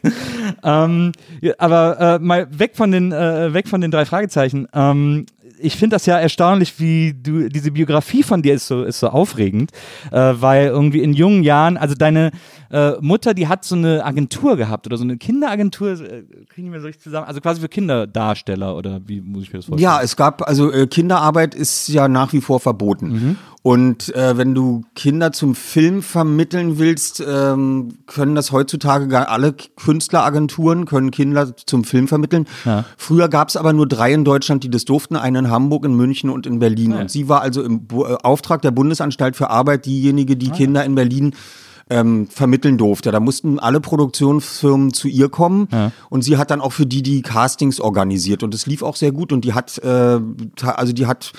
ähm, ja, aber äh, mal weg von den, äh, weg von den drei Fragezeichen. Ähm, ich finde das ja erstaunlich, wie du, diese Biografie von dir ist so, ist so aufregend, äh, weil irgendwie in jungen Jahren, also deine äh, Mutter, die hat so eine Agentur gehabt oder so eine Kinderagentur, äh, kriegen wir so richtig zusammen, also quasi für Kinderdarsteller oder wie muss ich mir das vorstellen? Ja, es gab, also äh, Kinderarbeit ist ja nach wie vor verboten. Und äh, wenn du Kinder zum Film vermitteln willst, ähm, können das heutzutage gar alle Künstleragenturen können Kinder zum Film vermitteln. Ja. Früher gab es aber nur drei in Deutschland, die das durften, einen in Hamburg, in München und in Berlin. Ja. Und sie war also im Bu äh, Auftrag der Bundesanstalt für Arbeit diejenige, die Kinder in Berlin ähm, vermitteln durfte. Da mussten alle Produktionsfirmen zu ihr kommen und sie hat dann auch für die die Castings organisiert und es lief auch sehr gut und die hat, äh, also die hat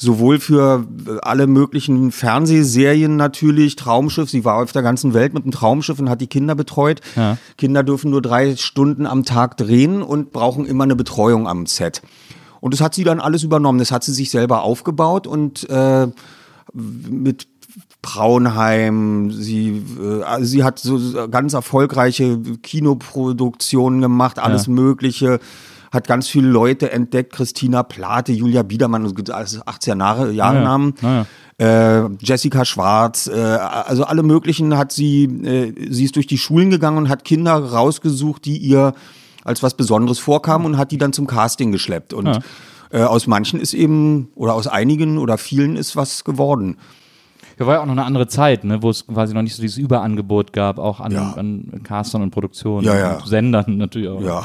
sowohl für äh, alle möglichen Fernsehserien natürlich, Traumschiff, sie war auf der ganzen Welt mit einem Traumschiff und hat die Kinder betreut. Kinder dürfen nur drei Stunden am Tag drehen und brauchen immer eine Betreuung am Set. Und das hat sie dann alles übernommen. Das hat sie sich selber aufgebaut und äh, mit Braunheim, sie, äh, also sie hat so ganz erfolgreiche Kinoproduktionen gemacht, alles Mögliche, hat ganz viele Leute entdeckt, Christina Plate, Julia Biedermann, also 80er Jahre, Jahre Namen, äh, Jessica Schwarz, äh, also alle möglichen hat sie, äh, sie ist durch die Schulen gegangen und hat Kinder rausgesucht, die ihr als was Besonderes vorkamen und hat die dann zum Casting geschleppt und äh, aus manchen ist eben, oder aus einigen oder vielen ist was geworden. Ja, war ja auch noch eine andere Zeit, ne, wo es quasi noch nicht so dieses Überangebot gab, auch an, Ja. an Castern und Produktionen Ja, ja. und Sendern natürlich auch. Ja.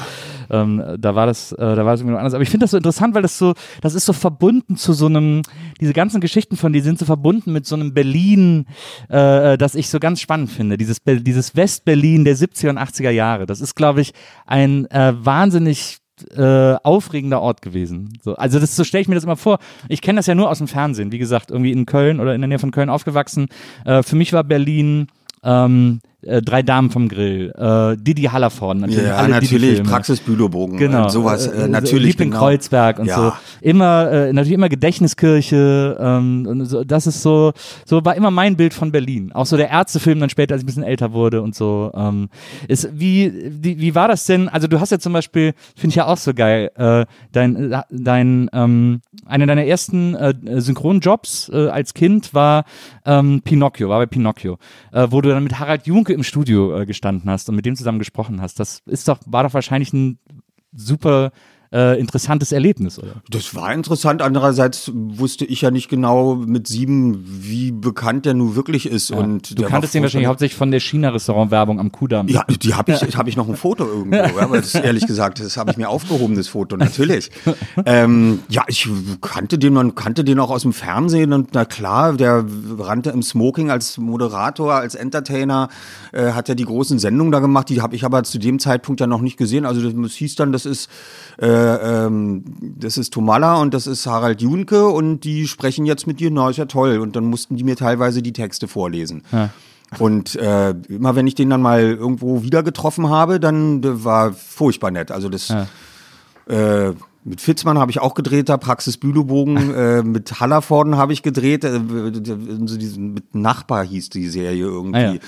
Ähm, da war das, äh, da war das irgendwie noch anders. Aber ich finde das so interessant, weil das so, das ist so verbunden zu so einem, diese ganzen Geschichten von die sind so verbunden mit so einem Berlin, äh, das ich so ganz spannend finde. Dieses, dieses West-Berlin der 70er und 80er Jahre. Das ist, glaube ich, ein äh, wahnsinnig äh, aufregender Ort gewesen. So, also das so stelle ich mir das immer vor. Ich kenne das ja nur aus dem Fernsehen. Wie gesagt, irgendwie in Köln oder in der Nähe von Köln aufgewachsen. Äh, für mich war Berlin ähm, äh, Drei Damen vom Grill, äh, Didi Hallervorden, natürlich. Ja, alle natürlich, Didi-Filme. Praxis Bülobogen, Genau. äh, sowas, Äh, äh, natürlich. Liebling genau. Kreuzberg und Ja. so. Immer, äh, natürlich immer Gedächtniskirche. Ähm, und so, das ist so, so war immer mein Bild von Berlin. Auch so der Ärztefilm dann später, als ich ein bisschen älter wurde und so. Ähm, ist, wie, wie, wie war das denn? Also du hast ja zum Beispiel, finde ich ja auch so geil, äh, dein, dein, ähm, einer deiner ersten äh, Synchronjobs äh, als Kind war ähm, Pinocchio, war bei Pinocchio, äh, wo du dann mit Harald Junke im Studio äh, gestanden hast und mit dem zusammen gesprochen hast. Das ist doch, war doch wahrscheinlich ein super äh, interessantes Erlebnis, oder? Das war interessant. Andererseits wusste ich ja nicht genau mit sieben, wie bekannt der nun wirklich ist. und Du kanntest den wahrscheinlich hauptsächlich von der China-Restaurant-Werbung am Kudamm. Ja, die habe ich, habe ich noch ein Foto irgendwo, ja, aber das ehrlich gesagt, das habe ich mir aufgehoben, das Foto, natürlich. ähm, ja, ich kannte den, man kannte den auch aus dem Fernsehen und na klar, der rannte im Smoking als Moderator, als Entertainer, äh, hat er die großen Sendungen da gemacht, die habe ich aber zu dem Zeitpunkt ja noch nicht gesehen. Also das hieß dann, das ist, äh, ähm, das ist Tomalla und das ist Harald Junke und die sprechen jetzt mit dir, na ist ja toll. Und dann mussten die mir teilweise die Texte vorlesen. Und äh, immer wenn ich den dann mal irgendwo wieder getroffen habe, dann äh, war furchtbar nett. Also das äh, mit Fitzmann habe ich auch gedreht, da Praxis Bülobogen, äh, mit Hallervorden habe ich gedreht, äh, so diesen, mit Nachbar hieß die Serie irgendwie. Ah, ja.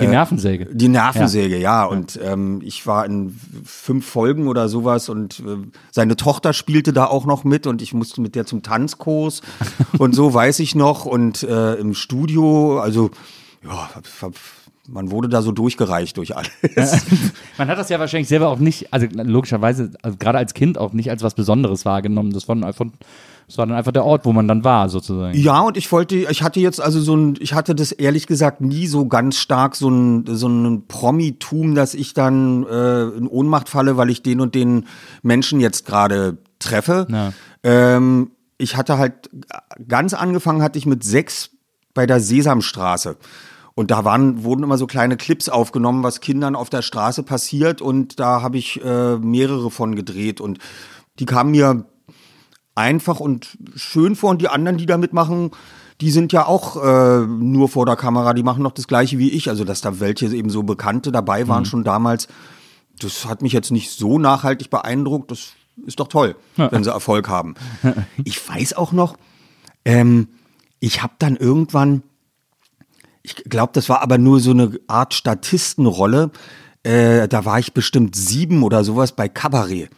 Die Nervensäge. Die Nervensäge, ja. Und ähm, ich war in fünf Folgen oder sowas und äh, seine Tochter spielte da auch noch mit und ich musste mit der zum Tanzkurs und so weiß ich noch. Und äh, im Studio, also ja, man wurde da so durchgereicht durch alles. Man hat das ja wahrscheinlich selber auch nicht, also logischerweise, also gerade als Kind auch nicht als was Besonderes wahrgenommen. Das war dann das war dann einfach der Ort, wo man dann war, sozusagen. Ja, und ich wollte, ich hatte jetzt also so ein, ich hatte das ehrlich gesagt nie so ganz stark so ein, so ein Promitum, dass ich dann äh, in Ohnmacht falle, weil ich den und den Menschen jetzt gerade treffe. Ja. Ähm, ich hatte halt, ganz angefangen hatte ich mit sechs bei der Sesamstraße. Und da waren, wurden immer so kleine Clips aufgenommen, was Kindern auf der Straße passiert. Und da habe ich äh, mehrere von gedreht. Und die kamen mir einfach und schön vor. Und die anderen, die da mitmachen, die sind ja auch äh, nur vor der Kamera. Die machen noch das Gleiche wie ich. Also, dass da welche eben so Bekannte dabei waren schon damals. Das hat mich jetzt nicht so nachhaltig beeindruckt. Das ist doch toll, wenn sie Erfolg haben. Ich weiß auch noch, ähm, ich habe dann irgendwann, ich glaube, das war aber nur so eine Art Statistenrolle. Äh, da war ich bestimmt sieben oder sowas bei Cabaret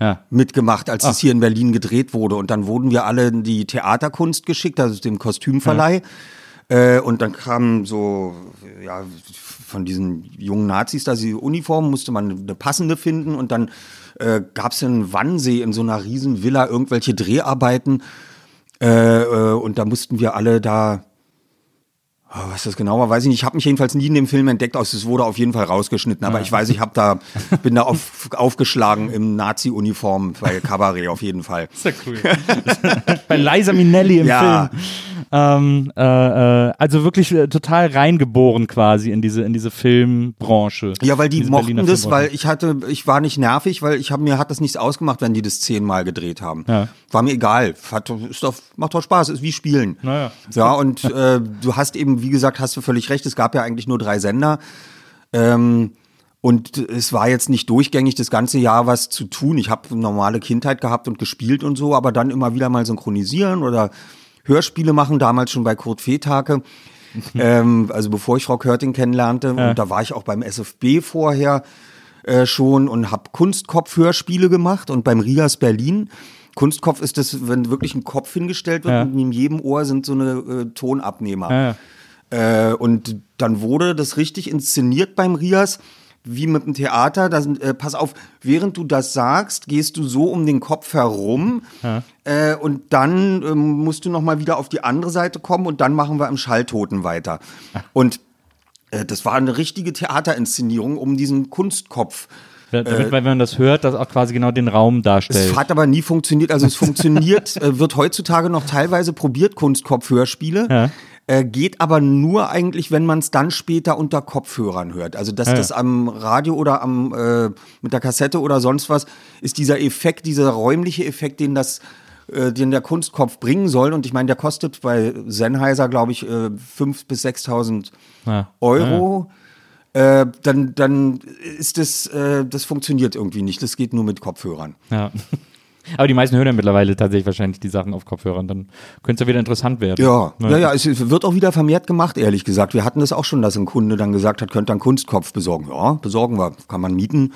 Ja. mitgemacht, als es hier in Berlin gedreht wurde. Und dann wurden wir alle in die Theaterkunst geschickt, also dem Kostümverleih. Äh, und dann kamen so, ja, von diesen jungen Nazis da, die Uniform, musste man eine passende finden. Und dann äh, gab es in Wannsee in so einer riesen Villa irgendwelche Dreharbeiten. Äh, äh, und da mussten wir alle da was das genau war, weiß ich nicht. Ich habe mich jedenfalls nie in dem Film entdeckt. Also es wurde auf jeden Fall rausgeschnitten. Aber ich weiß, ich habe da bin da auf, aufgeschlagen im Nazi-Uniform bei Cabaret auf jeden Fall. Ist ja cool. Bei Liza Minnelli im Ja. Film. Ähm, äh, äh, also wirklich äh, total reingeboren quasi in diese in diese Filmbranche. Ja, weil die mochten Berliner das, Filmbranche. weil ich hatte, ich war nicht nervig, weil ich habe mir hat das nichts ausgemacht, wenn die das zehnmal gedreht haben. Ja. War mir egal. Hat, ist doch, macht doch Spaß, ist wie Spielen. Naja. Ja, und äh, du hast eben, wie gesagt, hast du völlig recht, es gab ja eigentlich nur drei Sender. Ähm, und es war jetzt nicht durchgängig das ganze Jahr was zu tun. Ich habe eine normale Kindheit gehabt und gespielt und so, aber dann immer wieder mal synchronisieren oder Hörspiele machen, damals schon bei Kurt Fehtake. ähm, also bevor ich Frau Körting kennenlernte. Und da war ich auch beim SFB vorher äh, schon und habe Kunstkopf-Hörspiele gemacht und beim Rias Berlin. Kunstkopf ist das, wenn wirklich ein Kopf hingestellt wird Ja. und in jedem Ohr sind so eine äh, Tonabnehmer. Ja, ja. Äh, und dann wurde das richtig inszeniert beim Rias, wie mit dem Theater. Da sind, äh, pass auf, während du das sagst, gehst du so um den Kopf herum äh, und dann ähm, musst du noch mal wieder auf die andere Seite kommen und dann machen wir im Schalltoten weiter. Und äh, das war eine richtige Theaterinszenierung um diesen Kunstkopf. Da- Damit, weil wenn man das hört, das auch quasi genau den Raum darstellt. Es hat aber nie funktioniert. Also es funktioniert, äh, wird heutzutage noch teilweise probiert, Kunstkopfhörspiele. Ja. Äh, geht aber nur eigentlich, wenn man es dann später unter Kopfhörern hört. Also dass Ja, ja. das am Radio oder am äh, mit der Kassette oder sonst was ist dieser Effekt, dieser räumliche Effekt, den das äh, den der Kunstkopf bringen soll. Und ich meine, der kostet bei Sennheiser, glaube ich, äh, 5.000 bis 6.000 Ja. Euro. Äh, dann, dann ist das, äh, das funktioniert irgendwie nicht. Das geht nur mit Kopfhörern. Ja. Aber die meisten hören ja mittlerweile tatsächlich wahrscheinlich die Sachen auf Kopfhörern. Dann könnte es ja wieder interessant werden. Ja, Ne? ja, ja, es wird auch wieder vermehrt gemacht, ehrlich gesagt. Wir hatten das auch schon, dass ein Kunde dann gesagt hat, könnt ihr einen Kunstkopf besorgen. Ja, besorgen wir. Kann man mieten.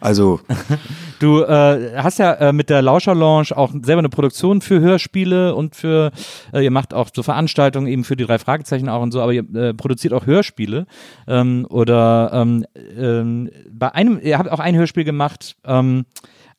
Also, Du äh, hast ja äh, mit der Lauscher Lounge auch selber eine Produktion für Hörspiele und für, äh, ihr macht auch so Veranstaltungen eben für die drei Fragezeichen auch und so, aber ihr äh, produziert auch Hörspiele. Ähm, oder ähm, ähm, bei einem, ihr habt auch ein Hörspiel gemacht, ähm,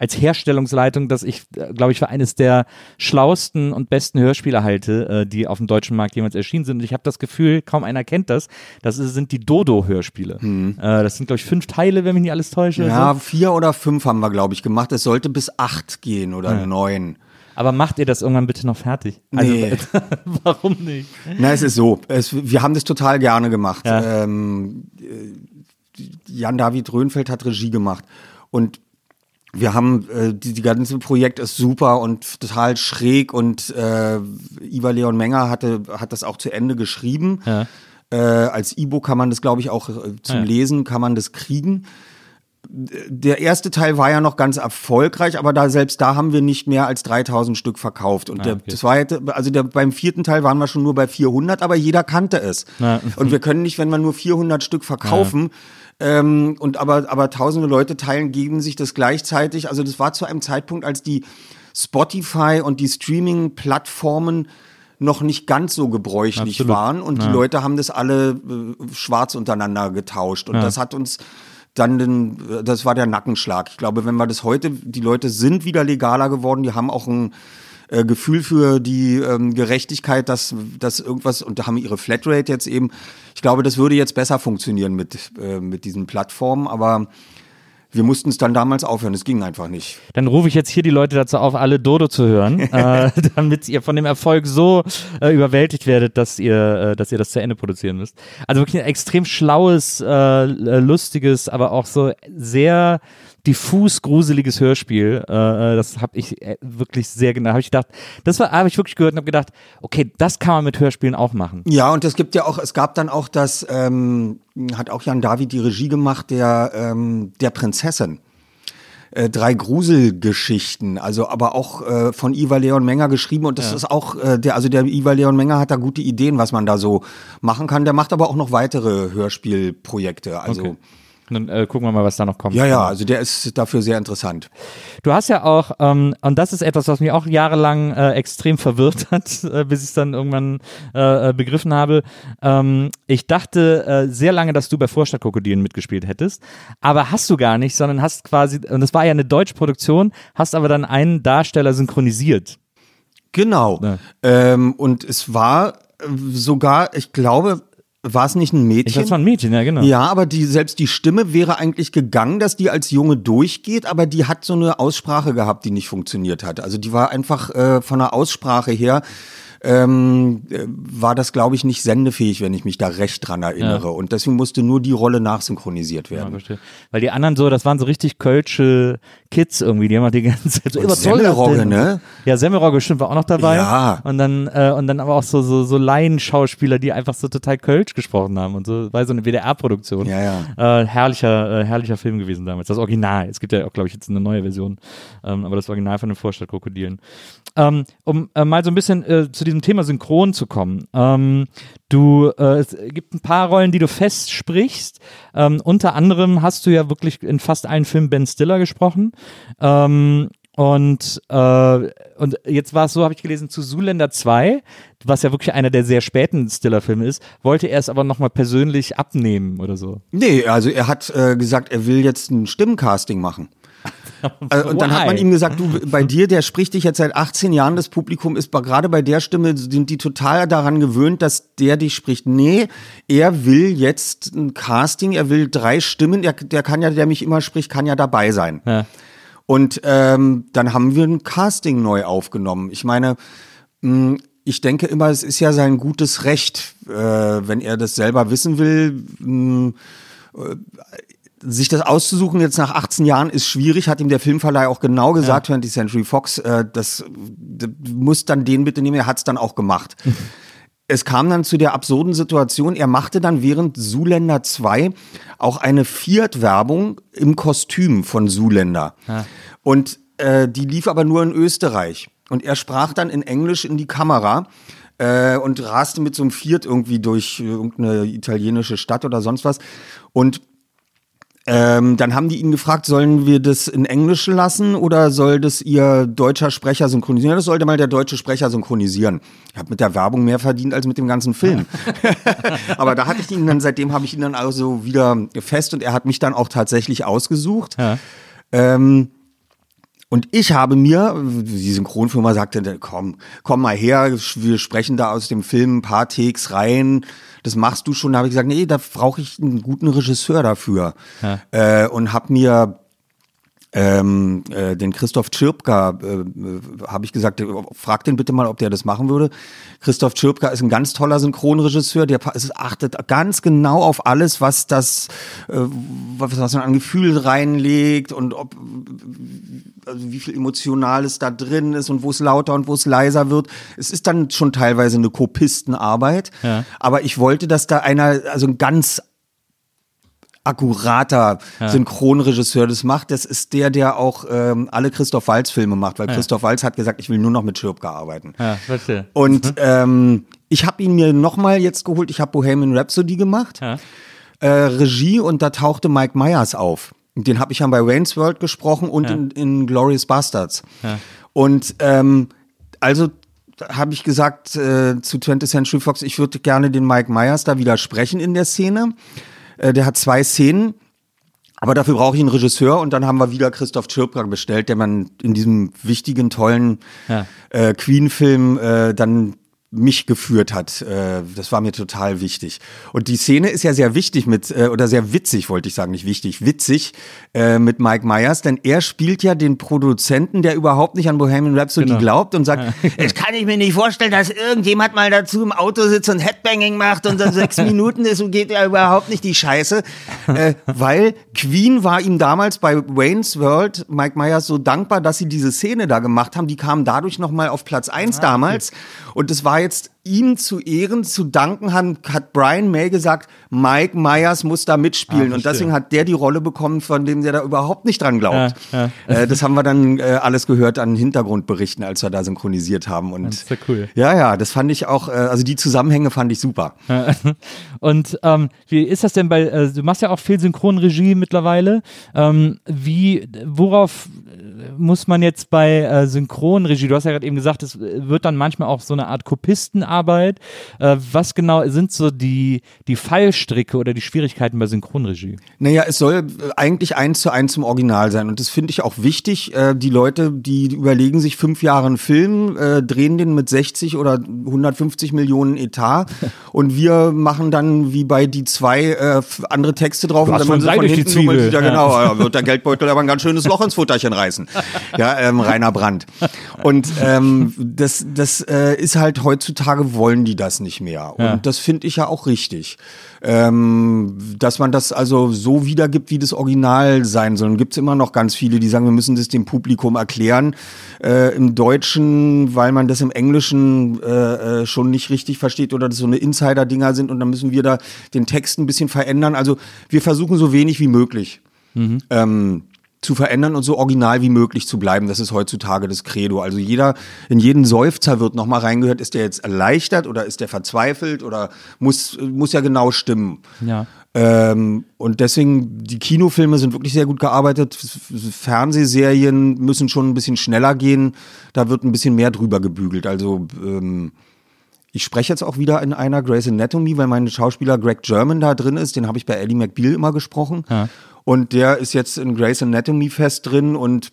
als Herstellungsleitung, das ich, glaube ich, für eines der schlauesten und besten Hörspiele halte, äh, die auf dem deutschen Markt jemals erschienen sind. Und ich habe das Gefühl, kaum einer kennt das. Das sind die Dodo-Hörspiele. Äh, das sind, glaube ich, fünf Teile, wenn mich nicht alles täusche. ja, so. vier oder fünf haben wir, glaube ich, gemacht. Es sollte bis acht gehen oder neun. Aber macht ihr das irgendwann bitte noch fertig? Also, Nee. warum nicht? Na, es ist so. Es, wir haben das total gerne gemacht. Ja. Ähm, äh, Jan-David Röhnfeld hat Regie gemacht. Und wir haben, äh, die, die ganze Projekt ist super und total schräg und äh, Ivar Leon Menger hatte, hat das auch zu Ende geschrieben. Ja. Äh, als E-Book kann man das, glaube ich, auch äh, zum Ja. Lesen kann man das kriegen. Der erste Teil war ja noch ganz erfolgreich, aber da selbst da haben wir nicht mehr als 3000 Stück verkauft. Und der, okay. das war jetzt, also der, beim vierten Teil waren wir schon nur bei 400, aber jeder kannte es. Ja. Und wir können nicht, wenn wir nur 400 Stück verkaufen, ähm, und aber, aber tausende Leute teilen, geben sich das gleichzeitig. Also das war zu einem Zeitpunkt, als die Spotify und die Streaming-Plattformen noch nicht ganz so gebräuchlich Absolut. waren und die Ja. Leute haben das alle äh, schwarz untereinander getauscht und Ja. das hat uns dann den, das war der Nackenschlag. Ich glaube, wenn wir das heute, die Leute sind wieder legaler geworden, die haben auch ein äh, Gefühl für die ähm, Gerechtigkeit, dass, dass irgendwas, und da haben ihre Flatrate jetzt eben, ich glaube, das würde jetzt besser funktionieren mit, äh, mit diesen Plattformen, aber wir mussten es dann damals aufhören, es ging einfach nicht. Dann rufe ich jetzt hier die Leute dazu auf, alle Dodo zu hören, äh, damit ihr von dem Erfolg so äh, überwältigt werdet, dass ihr, äh, dass ihr das zu Ende produzieren müsst. Also wirklich ein extrem schlaues, äh, lustiges, aber auch so sehr diffus gruseliges Hörspiel. Äh, das habe ich äh, wirklich sehr genau. Habe ich gedacht, das war, habe ich wirklich gehört und habe gedacht, okay, das kann man mit Hörspielen auch machen. Ja, und es gibt ja auch, es gab dann auch das, ähm, hat auch Jan David die Regie gemacht, der, ähm, der Prinzessin. Äh, drei Gruselgeschichten, also aber auch äh, von Ivar Leon Menger geschrieben und das ist auch äh, der, also der Ivar Leon Menger hat da gute Ideen, was man da so machen kann. Der macht aber auch noch weitere Hörspielprojekte. Also Okay. Dann äh, gucken wir mal, was da noch kommt. ja, ja, also der ist dafür sehr interessant. Du hast ja auch, ähm, und das ist etwas, was mich auch jahrelang äh, extrem verwirrt hat, äh, bis ich es dann irgendwann äh, äh, begriffen habe. Ähm, ich dachte äh, sehr lange, dass du bei Vorstadtkrokodilen mitgespielt hättest, aber hast du gar nicht, sondern hast quasi, und es war ja eine deutsche Produktion, hast aber dann einen Darsteller synchronisiert. Genau. Ja. Ähm, und es war sogar, ich glaube, war es nicht ein Ich Mädchen? weiß, es war ein Mädchen, ja, genau. Ja, aber die, selbst die Stimme wäre eigentlich gegangen, dass die als Junge durchgeht, aber die hat so eine Aussprache gehabt, die nicht funktioniert hat. Also die war einfach äh, von der Aussprache her ähm, äh, war das, glaube ich, nicht sendefähig, wenn ich mich da recht dran erinnere. Ja. Und deswegen musste nur die Rolle nachsynchronisiert Ja, werden. verstehe. Weil die anderen so, das waren so richtig kölsche Kids irgendwie, die haben halt die ganze Zeit so, Semmelrogge, denn? ne? Ja, Semmelrogge stimmt, war auch noch dabei. Ja. Und dann, äh, und dann aber auch so, so, so Laienschauspieler, die einfach so total Kölsch gesprochen haben und so, war so eine WDR-Produktion. Ja, ja. Äh, herrlicher, äh, herrlicher Film gewesen damals. Das Original. Es gibt ja auch, glaube ich, jetzt eine neue Version. Ähm, aber das Original von den Vorstadtkrokodilen. Ähm, um äh, mal so ein bisschen äh, zu diesem Thema Synchron zu kommen. Ähm, du, äh, es gibt ein paar Rollen, die du fest sprichst. Ähm, unter anderem hast du ja wirklich in fast allen Filmen Ben Stiller gesprochen. Ähm, und, äh, und jetzt war es so, habe ich gelesen, zu Zuländer 2, was ja wirklich einer der sehr späten Stiller-Filme ist, wollte er es aber nochmal persönlich abnehmen oder so. Nee, also er hat äh, gesagt, er will jetzt ein Stimmcasting machen. Äh, und dann hat man ihm gesagt, du, bei dir, der spricht dich jetzt seit 18 Jahren, das Publikum ist gerade bei der Stimme, sind die total daran gewöhnt, dass der dich spricht. Nee, er will jetzt ein Casting, er will drei Stimmen, der, der kann ja, der mich immer spricht, kann ja dabei sein. Ja. Und ähm, dann haben wir ein Casting neu aufgenommen. Ich meine, mh, ich denke immer, es ist ja sein gutes Recht, äh, wenn er das selber wissen will. Mh, äh, sich das auszusuchen jetzt nach 18 Jahren ist schwierig, hat ihm der Filmverleih auch genau gesagt, 20th Century Fox, äh, das, das muss dann den bitte nehmen, er hat es dann auch gemacht. Es kam dann zu der absurden Situation, er machte dann während Zuländer 2 auch eine Fiat-Werbung im Kostüm von Zuländer. Und äh, die lief aber nur in Österreich. Und er sprach dann in Englisch in die Kamera äh, und raste mit so einem Fiat irgendwie durch äh, irgendeine italienische Stadt oder sonst was. Und ähm, dann haben die ihn gefragt, sollen wir das in Englisch lassen oder soll das ihr deutscher Sprecher synchronisieren? Ja, Das sollte mal der deutsche Sprecher synchronisieren. Ich habe mit der Werbung mehr verdient als mit dem ganzen Film. Aber da hatte ich ihn dann, seitdem habe ich ihn dann also wieder fest und er hat mich dann auch tatsächlich ausgesucht. Ja. Ähm, und ich habe mir, die Synchronfirma sagte, komm, komm mal her, wir sprechen da aus dem Film ein paar Takes rein. Das machst du schon. Da habe ich gesagt, nee, da brauche ich einen guten Regisseur dafür. Äh, und habe mir ähm, äh, den Christoph Tschirpka, äh, habe ich gesagt, frag den bitte mal, ob der das machen würde. Christoph Tschirpka ist ein ganz toller Synchronregisseur, der achtet ganz genau auf alles, was das, äh, was, was man an Gefühl reinlegt und ob, also wie viel Emotionales da drin ist und wo es lauter und wo es leiser wird. Es ist dann schon teilweise eine Kopistenarbeit, Ja. aber ich wollte, dass da einer, also ein ganz akkurater Synchronregisseur das macht. Das ist der, der auch ähm, alle Christoph Waltz Filme macht, weil Christoph Waltz hat gesagt, ich will nur noch mit Schirpka arbeiten. Ja, verstehe. Und ähm, ich habe ihn mir nochmal jetzt geholt. Ich habe Bohemian Rhapsody gemacht, Ja. äh, Regie und da tauchte Mike Myers auf. Den habe ich ja bei Wayne's World gesprochen und in, in Glorious Bastards. Und ähm, also habe ich gesagt äh, zu 20th Century Fox, ich würde gerne den Mike Myers da widersprechen in der Szene. Äh, der hat zwei Szenen. Aber dafür brauche ich einen Regisseur und dann haben wir wieder Christoph Tschirpka bestellt, der man in diesem wichtigen, tollen Ja. äh, Queen-Film äh, dann mich geführt hat. Äh, das war mir total wichtig. Und die Szene ist ja sehr wichtig mit, äh, oder sehr witzig, wollte ich sagen, nicht wichtig, witzig äh, mit Mike Myers, denn er spielt ja den Produzenten, der überhaupt nicht an Bohemian Rhapsody Genau. glaubt und sagt, es kann ich mir nicht vorstellen, dass irgendjemand mal dazu im Auto sitzt und Headbanging macht und dann sechs Minuten ist und geht ja überhaupt nicht die Scheiße. Weil Queen war ihm damals bei Wayne's World, Mike Myers, so dankbar, dass sie diese Szene da gemacht haben. Die kam dadurch nochmal auf Platz eins damals. Und es war jetzt ihm zu Ehren, zu danken, haben, hat Brian May gesagt, Mike Myers muss da mitspielen. und verstehe. deswegen hat der die Rolle bekommen, von dem der da überhaupt nicht dran glaubt. Ja, Äh, das haben wir dann äh, alles gehört an Hintergrundberichten, als wir da synchronisiert haben. Und Das ist ja cool. ja, ja, das fand ich auch, äh, also die Zusammenhänge fand ich super. Und ähm, wie ist das denn bei, äh, du machst ja auch viel Synchronregie mittlerweile. Ähm, wie, worauf muss man jetzt bei äh, Synchronregie, du hast ja gerade eben gesagt, es wird dann manchmal auch so eine Art Synchronarbeit. Äh, was genau sind so die, die Fallstricke oder die Schwierigkeiten bei Synchronregie? Naja, es soll äh, eigentlich eins zu eins zum Original sein. Und das finde ich auch wichtig. Äh, die Leute, die überlegen sich fünf Jahre einen Film, äh, drehen den mit 60 oder 150 Millionen Etat. und wir machen dann wie bei die zwei äh, andere Texte drauf. Du hast und schon man durch die hinten nummert, Zwiebel. Ja, Ja. genau. Ja, wird der Geldbeutel aber ein ganz schönes Loch ins Futterchen reißen. Ja, ähm, Rainer Brandt. Und ähm, das, das äh, ist halt heutzutage wollen die das nicht mehr. Und Ja. das finde ich ja auch richtig. Ähm, dass man das also so wiedergibt, wie das Original sein soll. Gibt es immer noch ganz viele, die sagen, wir müssen das dem Publikum erklären. Äh, Im Deutschen, weil man das im Englischen äh, äh, schon nicht richtig versteht oder das so eine Insider-Dinger sind und dann müssen wir da den Text ein bisschen verändern. Also wir versuchen so wenig wie möglich ähm, zu verändern und so original wie möglich zu bleiben. Das ist heutzutage das Credo. Also jeder, in jeden Seufzer wird nochmal reingehört, ist der jetzt erleichtert oder ist der verzweifelt oder muss, muss ja genau stimmen. Ja. Ähm, und deswegen, die Kinofilme sind wirklich sehr gut gearbeitet. Fernsehserien müssen schon ein bisschen schneller gehen. Da wird ein bisschen mehr drüber gebügelt. Also ähm, ich spreche jetzt auch wieder in einer Grey's Anatomy, weil mein Schauspieler Greg German da drin ist. Den habe ich bei Ellie McBeal immer gesprochen. Und der ist jetzt in Grey's Anatomy fest drin und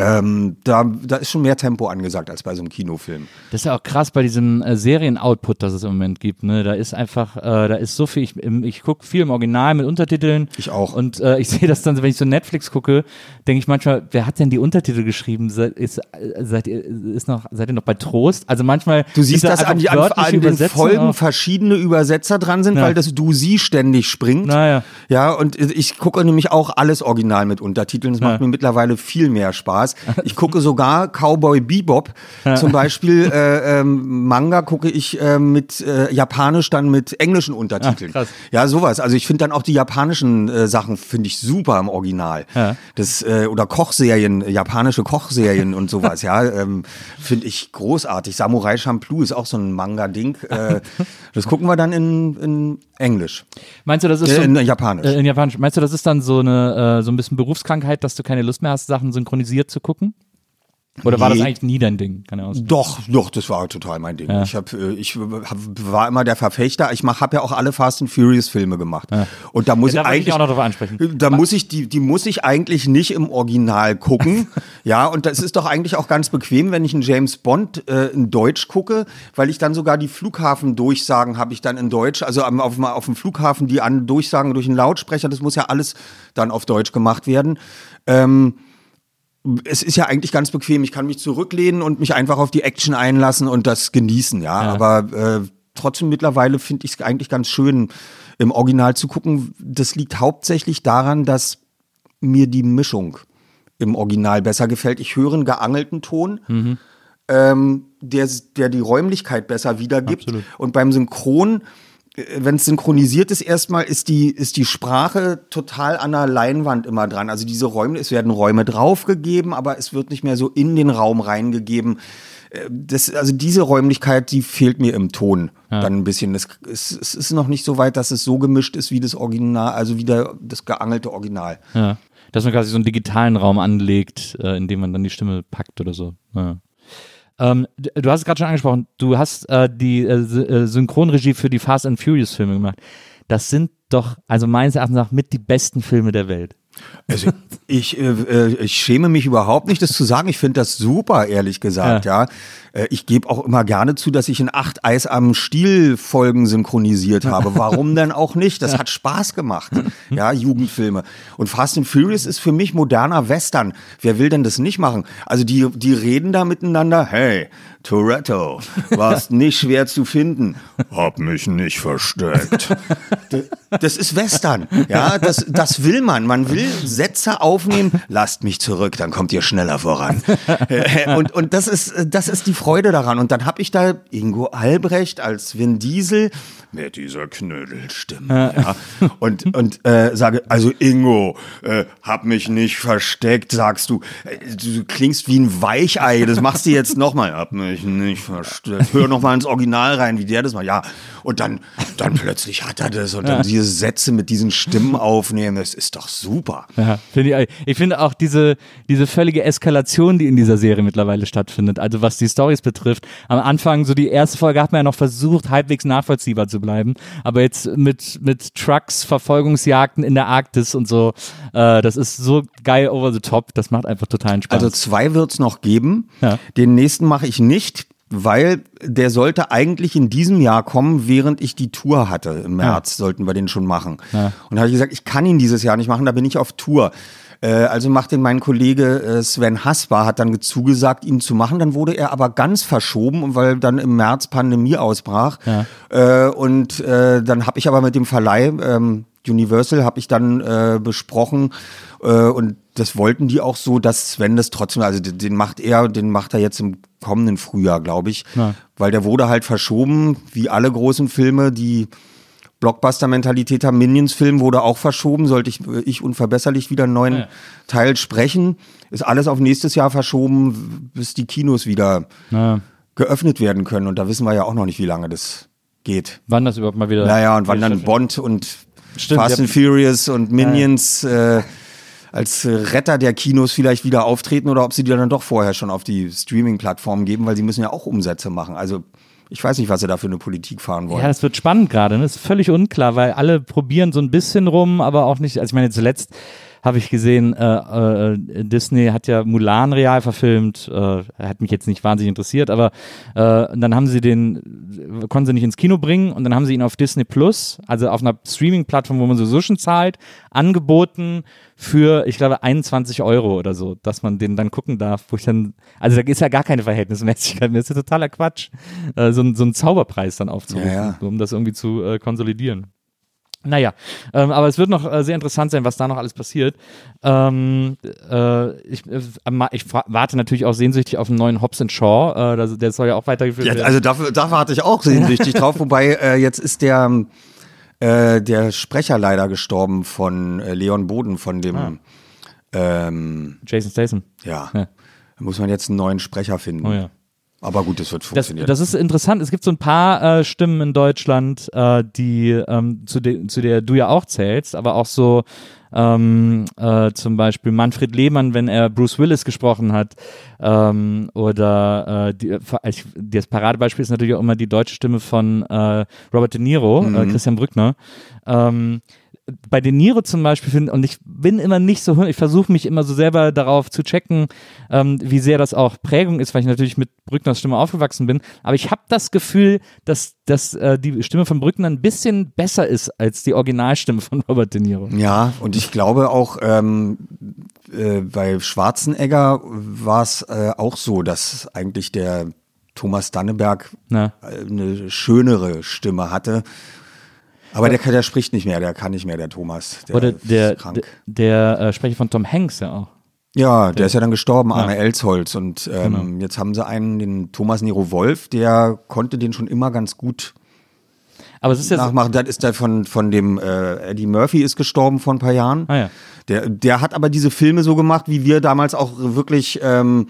ähm, da, da ist schon mehr Tempo angesagt als bei so einem Kinofilm. Das ist ja auch krass bei diesem äh, Serien-Output, das es im Moment gibt. Ne? Da ist einfach, äh, da ist so viel. Ich, ich gucke viel im Original mit Untertiteln. Ich auch. Und äh, ich sehe das dann, wenn ich so Netflix gucke, denke ich manchmal, wer hat denn die Untertitel geschrieben? Seid, ist, äh, seid, ihr, ist noch, seid ihr noch bei Trost? Also manchmal. Du siehst, dass an, die, an, an den Folgen auch- verschiedene Übersetzer dran sind, Ja. weil das Du-Sie ständig springt. Naja. Ja, und ich gucke nämlich auch alles original mit Untertiteln. Das macht Ja. mir mittlerweile viel mehr Spaß. Ich gucke sogar Cowboy Bebop. Zum Beispiel äh, ähm, Manga gucke ich äh, mit äh, Japanisch dann mit englischen Untertiteln. Krass. Ja, sowas. Also ich finde dann auch die japanischen äh, Sachen finde ich super im Original. Ja. Das äh, oder Kochserien, japanische Kochserien und sowas. Ja, ähm, finde ich großartig. Samurai Champloo ist auch so ein Manga-Ding. Äh, das gucken wir dann in, in Englisch, Meinst du, das ist äh, so, in Japanisch. äh, in Japanisch? Meinst du, das ist dann so eine äh, so ein bisschen Berufskrankheit, dass du keine Lust mehr hast, Sachen synchronisiert zu gucken? Oder war das eigentlich nie dein Ding? Keine Ahnung. Doch, doch, das war total mein Ding. Ja. Ich hab, äh, ich hab, war immer der Verfechter. Ich mach, habe ja auch alle Fast and Furious Filme gemacht. Und da muss Ja, ich ich eigentlich auch noch drauf ansprechen. Da muss ich die, die muss ich eigentlich nicht im Original gucken. ja, und das ist doch eigentlich auch ganz bequem, wenn ich einen James Bond äh, in Deutsch gucke, weil ich dann sogar die Flughafendurchsagen habe ich dann in Deutsch. Also auf, dem- auf dem Flughafen die an Durchsagen durch einen Lautsprecher, das muss ja alles dann auf Deutsch gemacht werden. Ähm, es ist ja eigentlich ganz bequem. Ich kann mich zurücklehnen und mich einfach auf die Action einlassen und das genießen, ja. Ja. Aber äh, trotzdem mittlerweile finde ich es eigentlich ganz schön, im Original zu gucken. Das liegt hauptsächlich daran, dass mir die Mischung im Original besser gefällt. Ich höre einen geangelten Ton, ähm, der, der die Räumlichkeit besser wiedergibt. Absolut. Und beim Synchron, wenn es synchronisiert ist, erstmal ist die, ist die Sprache total an der Leinwand immer dran. Also diese Räume, es werden Räume draufgegeben, aber es wird nicht mehr so in den Raum reingegeben. Äh, Das, also diese Räumlichkeit, die fehlt mir im Ton dann ein bisschen. Es, es, es ist noch nicht so weit, dass es so gemischt ist wie das Original, also wie der, das geangelte Original. Ja. Dass man quasi so einen digitalen Raum anlegt, äh, in dem man dann die Stimme packt oder so. Ja. Ähm, du hast es gerade schon angesprochen, du hast äh, die äh, äh, Synchronregie für die Fast and Furious Filme gemacht. Das sind doch, also meines Erachtens nach, mit die besten Filme der Welt. Also ich, äh, äh, ich schäme mich überhaupt nicht, das zu sagen. Ich finde das super, ehrlich gesagt, ja. Äh, ich gebe auch immer gerne zu, dass ich in acht Eis am Stiel Folgen synchronisiert habe. Warum denn auch nicht? Das hat Spaß gemacht. Ja, Jugendfilme. Und Fast and Furious ist für mich moderner Western. Wer will denn das nicht machen? Also die, die reden da miteinander. Hey, Toretto, warst nicht schwer zu finden. Hab mich nicht versteckt. Das ist Western. Ja, das, das will man. Man will Sätze aufnehmen. Lasst mich zurück, dann kommt ihr schneller voran. Äh, Und, und das ist, das ist die Freude daran. Und dann habe ich da Ingo Albrecht als Vin Diesel mit dieser Knödelstimme. Ja. Und, und äh, sage, also Ingo, äh, hab mich nicht versteckt, sagst du. Äh, Du klingst wie ein Weichei. Das machst du jetzt nochmal. Hab mich ich nicht verstehe. Hör noch mal ins Original rein, wie der das macht. Ja, und dann, dann plötzlich hat er das und dann diese Sätze mit diesen Stimmen aufnehmen. Das ist doch super. Ja, finde ich, ich finde auch diese, diese völlige Eskalation, die in dieser Serie mittlerweile stattfindet, also was die Stories betrifft. Am Anfang, so die erste Folge hat man ja noch versucht, halbwegs nachvollziehbar zu bleiben, aber jetzt mit, mit Trucks, Verfolgungsjagden in der Arktis und so, äh, das ist so geil over the top, das macht einfach totalen Spaß. Also zwei wird's noch geben. Ja. Den nächsten mache ich nicht, weil der sollte eigentlich in diesem Jahr kommen, während ich die Tour hatte. Im März sollten wir den schon machen. Und da habe ich gesagt, ich kann ihn dieses Jahr nicht machen, da bin ich auf Tour. Äh, Also macht den mein Kollege äh, Sven Hasper, hat dann zugesagt, ihn zu machen. Dann wurde er aber ganz verschoben, weil dann im März Pandemie ausbrach. Äh, Und dann habe ich aber mit dem Verleih ähm, Universal habe ich dann besprochen und das wollten die auch so, dass Sven das trotzdem, also den, den macht er, den macht er jetzt im kommenden Frühjahr, glaube ich, weil der wurde halt verschoben, wie alle großen Filme, die Blockbuster-Mentalität haben. Minions-Film wurde auch verschoben, sollte ich, ich unverbesserlich wieder einen neuen Ja. Teil sprechen. Ist alles auf nächstes Jahr verschoben, bis die Kinos wieder Ja. geöffnet werden können. Und da wissen wir ja auch noch nicht, wie lange das geht. Wann das überhaupt mal wieder. Naja, und wann dann. Bond und Stimmt, Fast ja. and Furious und Minions äh, als Retter der Kinos vielleicht wieder auftreten oder ob sie die dann doch vorher schon auf die Streaming-Plattformen geben, weil sie müssen ja auch Umsätze machen. Also ich weiß nicht, was sie da für eine Politik fahren wollen. Ja, das wird spannend gerade. Ne? Das ist völlig unklar, weil alle probieren so ein bisschen rum, aber auch nicht. Also ich meine, zuletzt habe ich gesehen, äh, äh, Disney hat ja Mulan real verfilmt. Äh, hat mich jetzt nicht wahnsinnig interessiert, aber äh, dann haben sie den, konnten sie nicht ins Kino bringen und dann haben sie ihn auf Disney Plus, also auf einer Streaming-Plattform, wo man sowieso schon zahlt, angeboten für, ich glaube, 21 Euro oder so, dass man den dann gucken darf, wo ich dann, also da ist ja gar keine Verhältnismäßigkeit mehr, das ist ja totaler Quatsch, äh, so, so einen Zauberpreis dann aufzurufen, Ja, ja. um das irgendwie zu äh, konsolidieren. Naja, ähm, aber es wird noch äh, sehr interessant sein, was da noch alles passiert. Ähm, äh, ich, äh, ich warte natürlich auch sehnsüchtig auf einen neuen Hobbs Shaw. Äh, das, der soll ja auch weitergeführt Ja, werden. also da warte ich auch sehnsüchtig drauf. Wobei äh, jetzt ist der äh, der Sprecher leider gestorben von Leon Boden von dem ähm, Jason Statham. ja. Ja. Da muss man jetzt einen neuen Sprecher finden. Oh ja. Aber gut, das wird Das, funktionieren. das ist interessant. Es gibt so ein paar äh, Stimmen in Deutschland, äh, die ähm, zu, de zu der du ja auch zählst, aber auch so ähm, äh, zum Beispiel Manfred Lehmann, wenn er Bruce Willis gesprochen hat, ähm, oder äh, die, ich, das Paradebeispiel ist natürlich auch immer die deutsche Stimme von äh, Robert De Niro, äh, Christian Brückner. Ähm, bei De Niro zum Beispiel finde und ich bin immer nicht so, ich versuche mich immer so selber darauf zu checken, ähm, wie sehr das auch Prägung ist, weil ich natürlich mit Brückners Stimme aufgewachsen bin. Aber ich habe das Gefühl, dass, dass äh, die Stimme von Brückner ein bisschen besser ist als die Originalstimme von Robert De Niro. Ja, und ich glaube auch ähm, äh, bei Schwarzenegger war es äh, auch so, dass eigentlich der Thomas Danneberg Na. eine schönere Stimme hatte. Aber der, der spricht nicht mehr, der kann nicht mehr, der Thomas. Der Oder ist der, krank. der, der äh, Sprecher von Tom Hanks ja auch. Ja, der ist ja dann gestorben, Arne Elsholz. Und ähm, jetzt haben sie einen, den Thomas Nero Wolf, der konnte den schon immer ganz gut Aber es ist jetzt, nachmachen. Das ist der von, von dem äh, Eddie Murphy ist gestorben vor ein paar Jahren. Ah, ja. Der, der hat aber diese Filme so gemacht, wie wir damals auch wirklich. Ähm,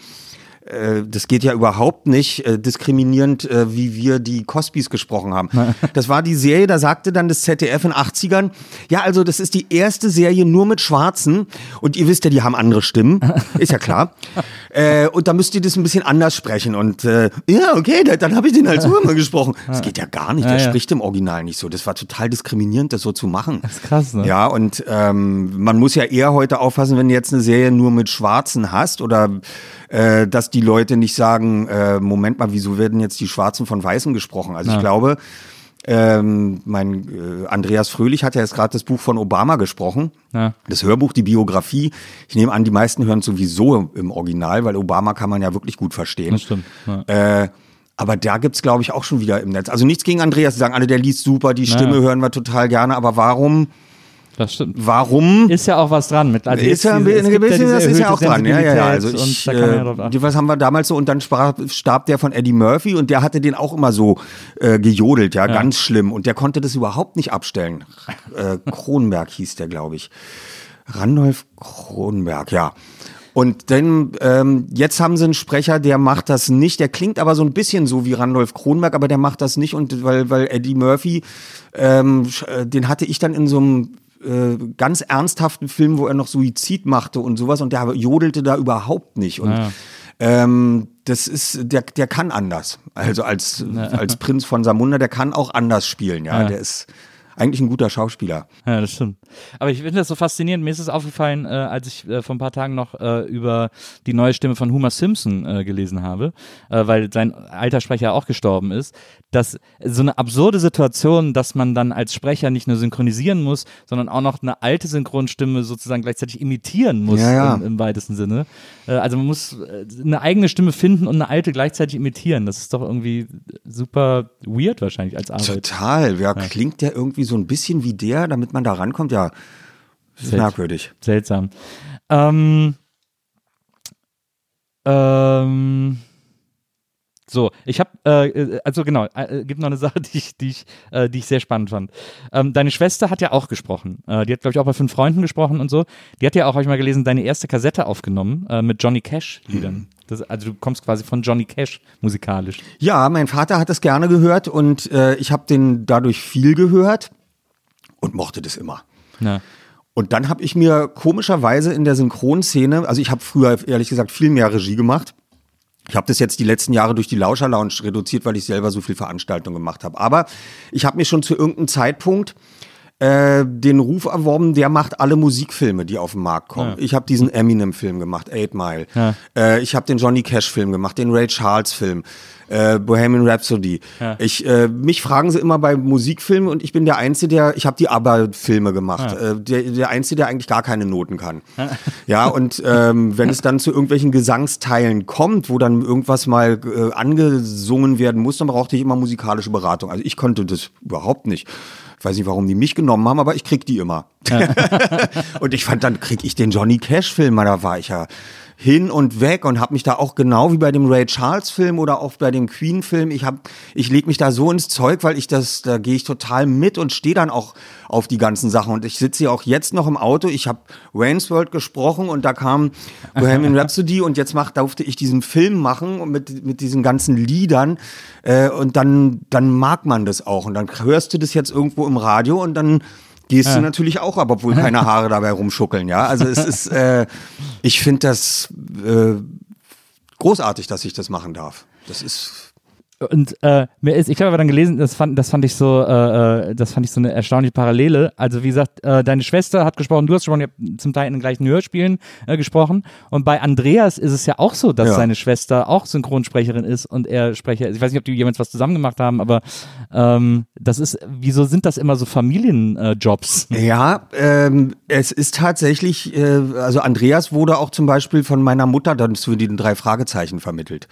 äh, das geht ja überhaupt nicht äh, diskriminierend, äh, wie wir die Cosbys gesprochen haben. Das war die Serie, da sagte dann das ZDF in 80ern, ja, also das ist die erste Serie nur mit Schwarzen und ihr wisst ja, die haben andere Stimmen, ist ja klar. äh, und da müsst ihr das ein bisschen anders sprechen und äh, ja, okay, da, dann habe ich den halt so immer gesprochen. Das geht ja gar nicht, der Ja, ja. spricht im Original nicht so. Das war total diskriminierend, das so zu machen. das ist krass, ne? Ja, und ähm, man muss ja eher heute aufpassen, wenn du jetzt eine Serie nur mit Schwarzen hast oder äh, dass die Leute nicht sagen, äh, Moment mal, wieso werden jetzt die Schwarzen von Weißen gesprochen? Also ich glaube, ähm, mein äh, Andreas Fröhlich hat ja jetzt gerade das Buch von Obama gesprochen. Ja. Das Hörbuch, die Biografie. Ich nehme an, die meisten hören sowieso im Original, weil Obama kann man ja wirklich gut verstehen. Das stimmt. Ja. Äh, aber da gibt's glaube ich, auch schon wieder im Netz. Also nichts gegen Andreas, die sagen alle, der liest super, die Stimme Ja. hören wir total gerne, aber warum, Das stimmt. warum Ist ja auch was dran mit. Also ist ja ein bisschen, bisschen diese das ist ja auch dran. Ja, ja, ja. Also ich, ja äh, was haben wir damals so und dann sprach, starb der von Eddie Murphy und der hatte den auch immer so äh, gejodelt, ja, ganz schlimm und der konnte das überhaupt nicht abstellen. Äh, Kronberg hieß der, glaube ich. Randolph Kronberg, ja. Und dann, ähm, jetzt haben sie einen Sprecher, der macht das nicht. Der klingt aber so ein bisschen so wie Randolph Kronberg, aber der macht das nicht. Und weil, weil Eddie Murphy, ähm, äh, den hatte ich dann in so einem äh, ganz ernsthaften Film, wo er noch Suizid machte und sowas. Und der jodelte da überhaupt nicht. Und Ja. ähm, das ist, der, der kann anders. Also als, als Prinz von Samunda, der kann auch anders spielen. Ja, Ja. der ist eigentlich ein guter Schauspieler. Ja, das stimmt. Aber ich finde das so faszinierend. Mir ist es aufgefallen, äh, als ich äh, vor ein paar Tagen noch äh, über die neue Stimme von Homer Simpson äh, gelesen habe, äh, weil sein alter Sprecher auch gestorben ist, dass so eine absurde Situation, dass man dann als Sprecher nicht nur synchronisieren muss, sondern auch noch eine alte Synchronstimme sozusagen gleichzeitig imitieren muss Ja, ja. Im, im weitesten Sinne. Äh, also man muss eine eigene Stimme finden und eine alte gleichzeitig imitieren. Das ist doch irgendwie super weird wahrscheinlich als Arbeit. Total. Ja, klingt der irgendwie so ein bisschen wie der, damit man da rankommt? Ja, das ist Seltsam. merkwürdig. Seltsam. Ähm, ähm, so, ich habe, äh, also genau, äh, gibt noch eine Sache, die ich, die ich, äh, die ich sehr spannend fand. Ähm, deine Schwester hat ja auch gesprochen. Äh, die hat, glaube ich, auch bei fünf Freunden gesprochen und so. Die hat ja auch, habe ich mal gelesen, deine erste Kassette aufgenommen äh, mit Johnny Cash-Liedern. Das, also du kommst quasi von Johnny Cash musikalisch. Ja, mein Vater hat das gerne gehört und äh, ich habe den dadurch viel gehört und mochte das immer. Ja. Und dann habe ich mir komischerweise in der Synchronszene, also ich habe früher ehrlich gesagt viel mehr Regie gemacht. Ich habe das jetzt die letzten Jahre durch die Lauscher Lounge reduziert, weil ich selber so viel Veranstaltungen gemacht habe. Aber ich habe mir schon zu irgendeinem Zeitpunkt äh, den Ruf erworben, der macht alle Musikfilme, die auf den Markt kommen. Ich habe diesen Eminem-Film gemacht, Eight Mile. Ja. Äh, ich habe den Johnny Cash-Film gemacht, den Ray Charles-Film, äh, Bohemian Rhapsody. Ich, äh, mich fragen sie immer bei Musikfilmen und ich bin der Einzige, der, ich habe die ABBA-Filme gemacht, äh, der, der Einzige, der eigentlich gar keine Noten kann. ja, und ähm, wenn es dann zu irgendwelchen Gesangsteilen kommt, wo dann irgendwas mal angesungen werden muss, dann brauchte ich immer musikalische Beratung. Also ich konnte das überhaupt nicht. Ich weiß nicht, warum die mich genommen haben, aber ich krieg die immer. und ich fand, dann krieg ich den Johnny Cash-Film, da war ich ja hin und weg und habe mich da auch genau wie bei dem Ray Charles Film oder auch bei dem Queen Film, ich hab ich leg mich da so ins Zeug, weil ich das da gehe ich total mit und stehe dann auch auf die ganzen Sachen. Und ich sitze hier auch jetzt noch im Auto, ich habe Wayne's World gesprochen und da kam Bohemian Rhapsody und jetzt mach, durfte ich diesen Film machen und mit mit diesen ganzen Liedern äh, und dann dann mag man das auch. Und dann hörst du das jetzt irgendwo im Radio und dann gehst du natürlich auch ab, obwohl keine Haare dabei rumschuckeln, ja. Also es ist, äh, ich finde das äh, großartig, dass ich das machen darf. Das ist Und äh, mir ist, ich habe aber dann gelesen, das fand, das fand ich so, äh, äh, das fand ich so eine erstaunliche Parallele. Also wie gesagt, äh, deine Schwester hat gesprochen, du hast habt zum Teil in den gleichen Hörspielen äh, gesprochen. Und bei Andreas ist es ja auch so, dass Ja. seine Schwester auch Synchronsprecherin ist und er Sprecher ist. Ich weiß nicht, ob die jemals was zusammen gemacht haben, aber ähm, das ist, wieso sind das immer so Familienjobs? Ja, ähm, es ist tatsächlich, äh, also Andreas wurde auch zum Beispiel von meiner Mutter dann zu den drei Fragezeichen vermittelt.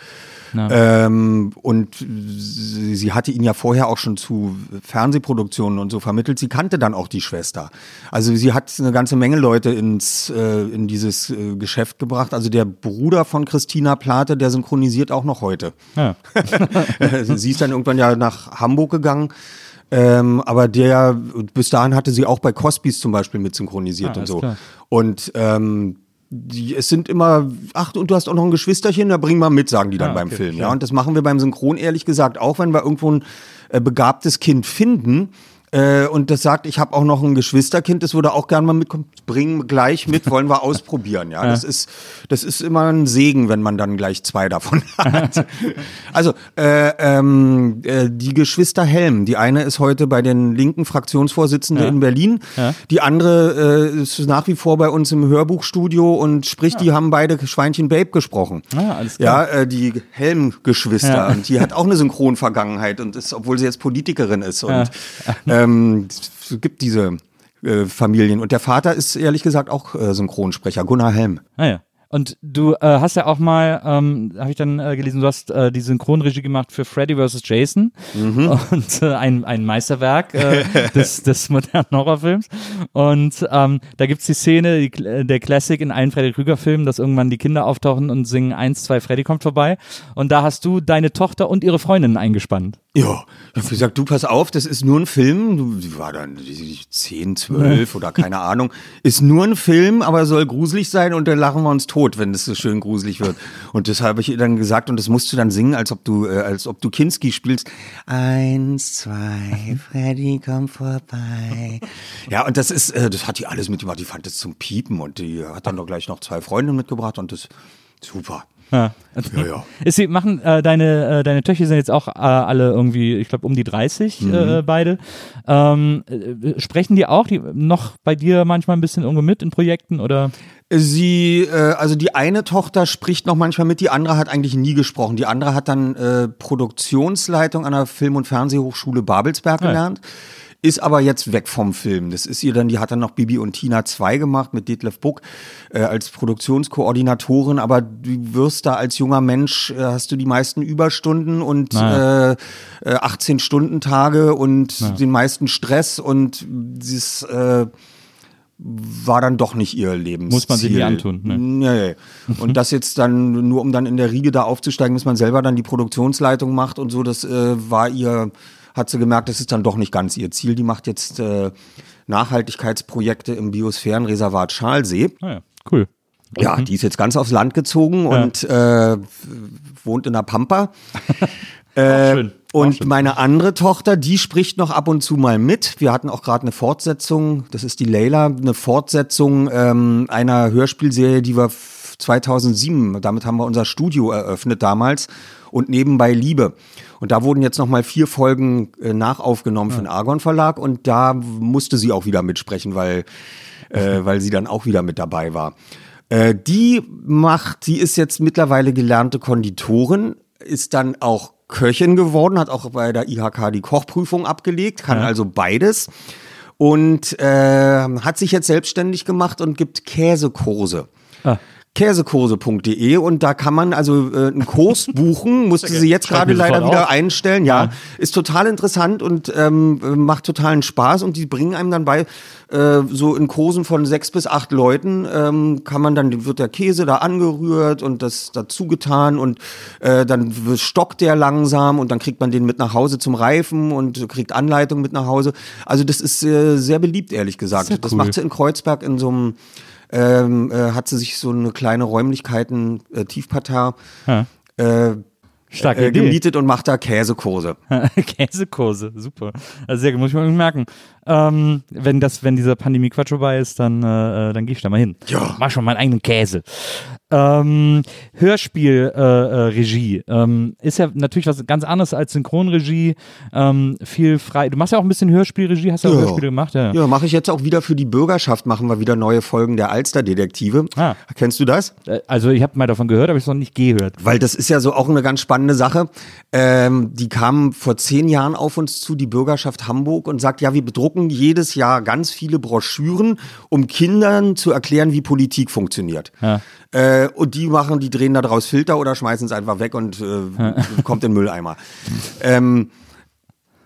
Ähm, und sie, hatte ihn ja vorher auch schon zu Fernsehproduktionen und so vermittelt. Sie kannte dann auch die Schwester. Also sie hat eine ganze Menge Leute ins, äh, in dieses äh, Geschäft gebracht. Also der Bruder von Christina Plate, der synchronisiert auch noch heute. Ja. sie ist dann irgendwann ja nach Hamburg gegangen. Ähm, aber der, bis dahin hatte sie auch bei Cosbys zum Beispiel mit synchronisiert Ah, und so. klar. Und ähm, die, es sind immer, ach, und du hast auch noch ein Geschwisterchen, da bring mal mit, sagen die dann Ah, beim okay, Film. Ja, und das machen wir beim Synchron ehrlich gesagt auch, wenn wir irgendwo ein äh, begabtes Kind finden. Äh, und das sagt, ich habe auch noch ein Geschwisterkind, das würde auch gerne mal mitkommen, bringen gleich mit, wollen wir ausprobieren. Ja, das ist, das ist immer ein Segen, wenn man dann gleich zwei davon hat. also äh, ähm, äh, die Geschwister Helm, die eine ist heute bei den linken Fraktionsvorsitzenden in Berlin, die andere äh, ist nach wie vor bei uns im Hörbuchstudio und sprich, die haben beide Schweinchen Babe gesprochen. Ah, alles klar. Ja, äh, die Helm-Geschwister Ja. und die hat auch eine Synchronvergangenheit und ist, obwohl sie jetzt Politikerin ist und ähm, es gibt diese äh, Familien und der Vater ist ehrlich gesagt auch äh, Synchronsprecher, Gunnar Helm. Naja. Und du äh, hast ja auch mal, ähm, habe ich dann äh, gelesen, du hast äh, die Synchronregie gemacht für Freddy vs. Jason und äh, ein, ein Meisterwerk äh, des, des modernen Horrorfilms. Und ähm, da gibt's die Szene, die, der Classic in allen Freddy Krüger-Filmen, dass irgendwann die Kinder auftauchen und singen eins, zwei, Freddy kommt vorbei. Und da hast du deine Tochter und ihre Freundin eingespannt. Ja, ich hab gesagt, du pass auf, das ist nur ein Film. Die war dann die- 10, 12 oder keine Ahnung. Ist nur ein Film, aber soll gruselig sein und dann lachen wir uns tot, wenn es so schön gruselig wird. Und das habe ich ihr dann gesagt und das musst du dann singen, als ob du, äh, als ob du Kinski spielst. Eins, zwei, Freddy, komm vorbei. Ja, und das ist, äh, das hat die alles mitgemacht. Die fand das zum Piepen und die hat dann doch gleich noch zwei Freundinnen mitgebracht und das super. Ja. Ja, ja. Ist sie, machen äh, deine, äh, deine Töchter sind jetzt auch äh, alle irgendwie, ich glaube, um die 30 Mhm. äh, beide. Ähm, äh, sprechen die auch die noch bei dir manchmal ein bisschen irgendwo mit in Projekten oder? Sie, äh, also die eine Tochter spricht noch manchmal mit, die andere hat eigentlich nie gesprochen. Die andere hat dann Produktionsleitung an der Film- und Fernsehhochschule Babelsberg Ja. Ist aber jetzt weg vom Film. Das ist ihr dann, die hat dann noch Bibi und Tina 2 gemacht mit Detlef Buck äh, als Produktionskoordinatorin, aber du wirst da als junger Mensch, äh, hast du die meisten Überstunden und Naja. äh, äh, 18-Stunden-Tage und den meisten Stress und dieses äh, war dann doch nicht ihr Lebensziel. Muss man sich nie antun, ne? Nee. Und das jetzt dann, nur um dann in der Riege da aufzusteigen, bis man selber dann die Produktionsleitung macht und so, das äh, war ihr, hat sie gemerkt, das ist dann doch nicht ganz ihr Ziel. Die macht jetzt äh, Nachhaltigkeitsprojekte im Biosphärenreservat Schalsee. Ah ja, cool. Ja, die ist jetzt ganz aufs Land gezogen und äh, wohnt in der Pampa. Äh, schön. Und meine andere Tochter, die spricht noch ab und zu mal mit. Wir hatten auch gerade eine Fortsetzung, das ist die Leila, eine Fortsetzung ähm, einer Hörspielserie, die wir f- 2007, damit haben wir unser Studio eröffnet damals und nebenbei Liebe. Und da wurden jetzt noch mal vier Folgen äh, nachaufgenommen für den Argon Verlag und da musste sie auch wieder mitsprechen, weil äh, weil sie dann auch wieder mit dabei war. Äh, die macht, die ist jetzt mittlerweile gelernte Konditorin, ist dann auch Köchin geworden, hat auch bei der IHK die Kochprüfung abgelegt, kann also beides und äh, hat sich jetzt selbstständig gemacht und gibt Käsekurse. Ah. Käsekurse.de und da kann man also äh, einen Kurs buchen, musste sie jetzt gerade leider wieder auf. einstellen. Ja, ist total interessant und ähm, äh, macht totalen Spaß und die bringen einem dann bei, äh, so in Kursen von sechs bis acht Leuten ähm, kann man dann, wird der Käse da angerührt und das dazu getan und äh, dann stockt der langsam und dann kriegt man den mit nach Hause zum Reifen und kriegt Anleitung mit nach Hause. Also das ist äh, sehr beliebt, ehrlich gesagt. Sehr Das cool. macht sie in Kreuzberg in so einem ähm, äh, hat sie sich so eine kleine Räumlichkeiten, äh, Tiefparterre, Ja. äh, Starke äh, gemietet und macht da Käsekurse. Käsekurse, super. Also sehr gut, muss ich mir merken. Ähm, wenn das, wenn dieser Pandemie-Quatsch vorbei ist, dann, äh, äh, dann gehe ich da mal hin. Ja. Mach schon meinen eigenen Käse. Ähm, Hörspiel, äh, äh, ähm, ist ja natürlich was ganz anderes als Synchronregie. Ähm, viel frei. Du machst ja auch ein bisschen Hörspielregie, hast ja auch Ja. Hörspiele gemacht, ja. Ja, mache ich jetzt auch wieder für die Bürgerschaft, machen wir wieder neue Folgen der Alsterdetektive. Ah. Kennst du das? Äh, Also ich habe mal davon gehört, aber ich es noch nicht gehört. Weil das ist ja so auch eine ganz spannende Sache. Ähm, die kamen vor zehn Jahren auf uns zu, die Bürgerschaft Hamburg, und sagt, ja, wir bedrucken jedes Jahr ganz viele Broschüren, um Kindern zu erklären, wie Politik funktioniert. Ja. Äh, und die machen, die drehen da draus Filter oder schmeißen es einfach weg und äh, kommt in den Mülleimer. ähm,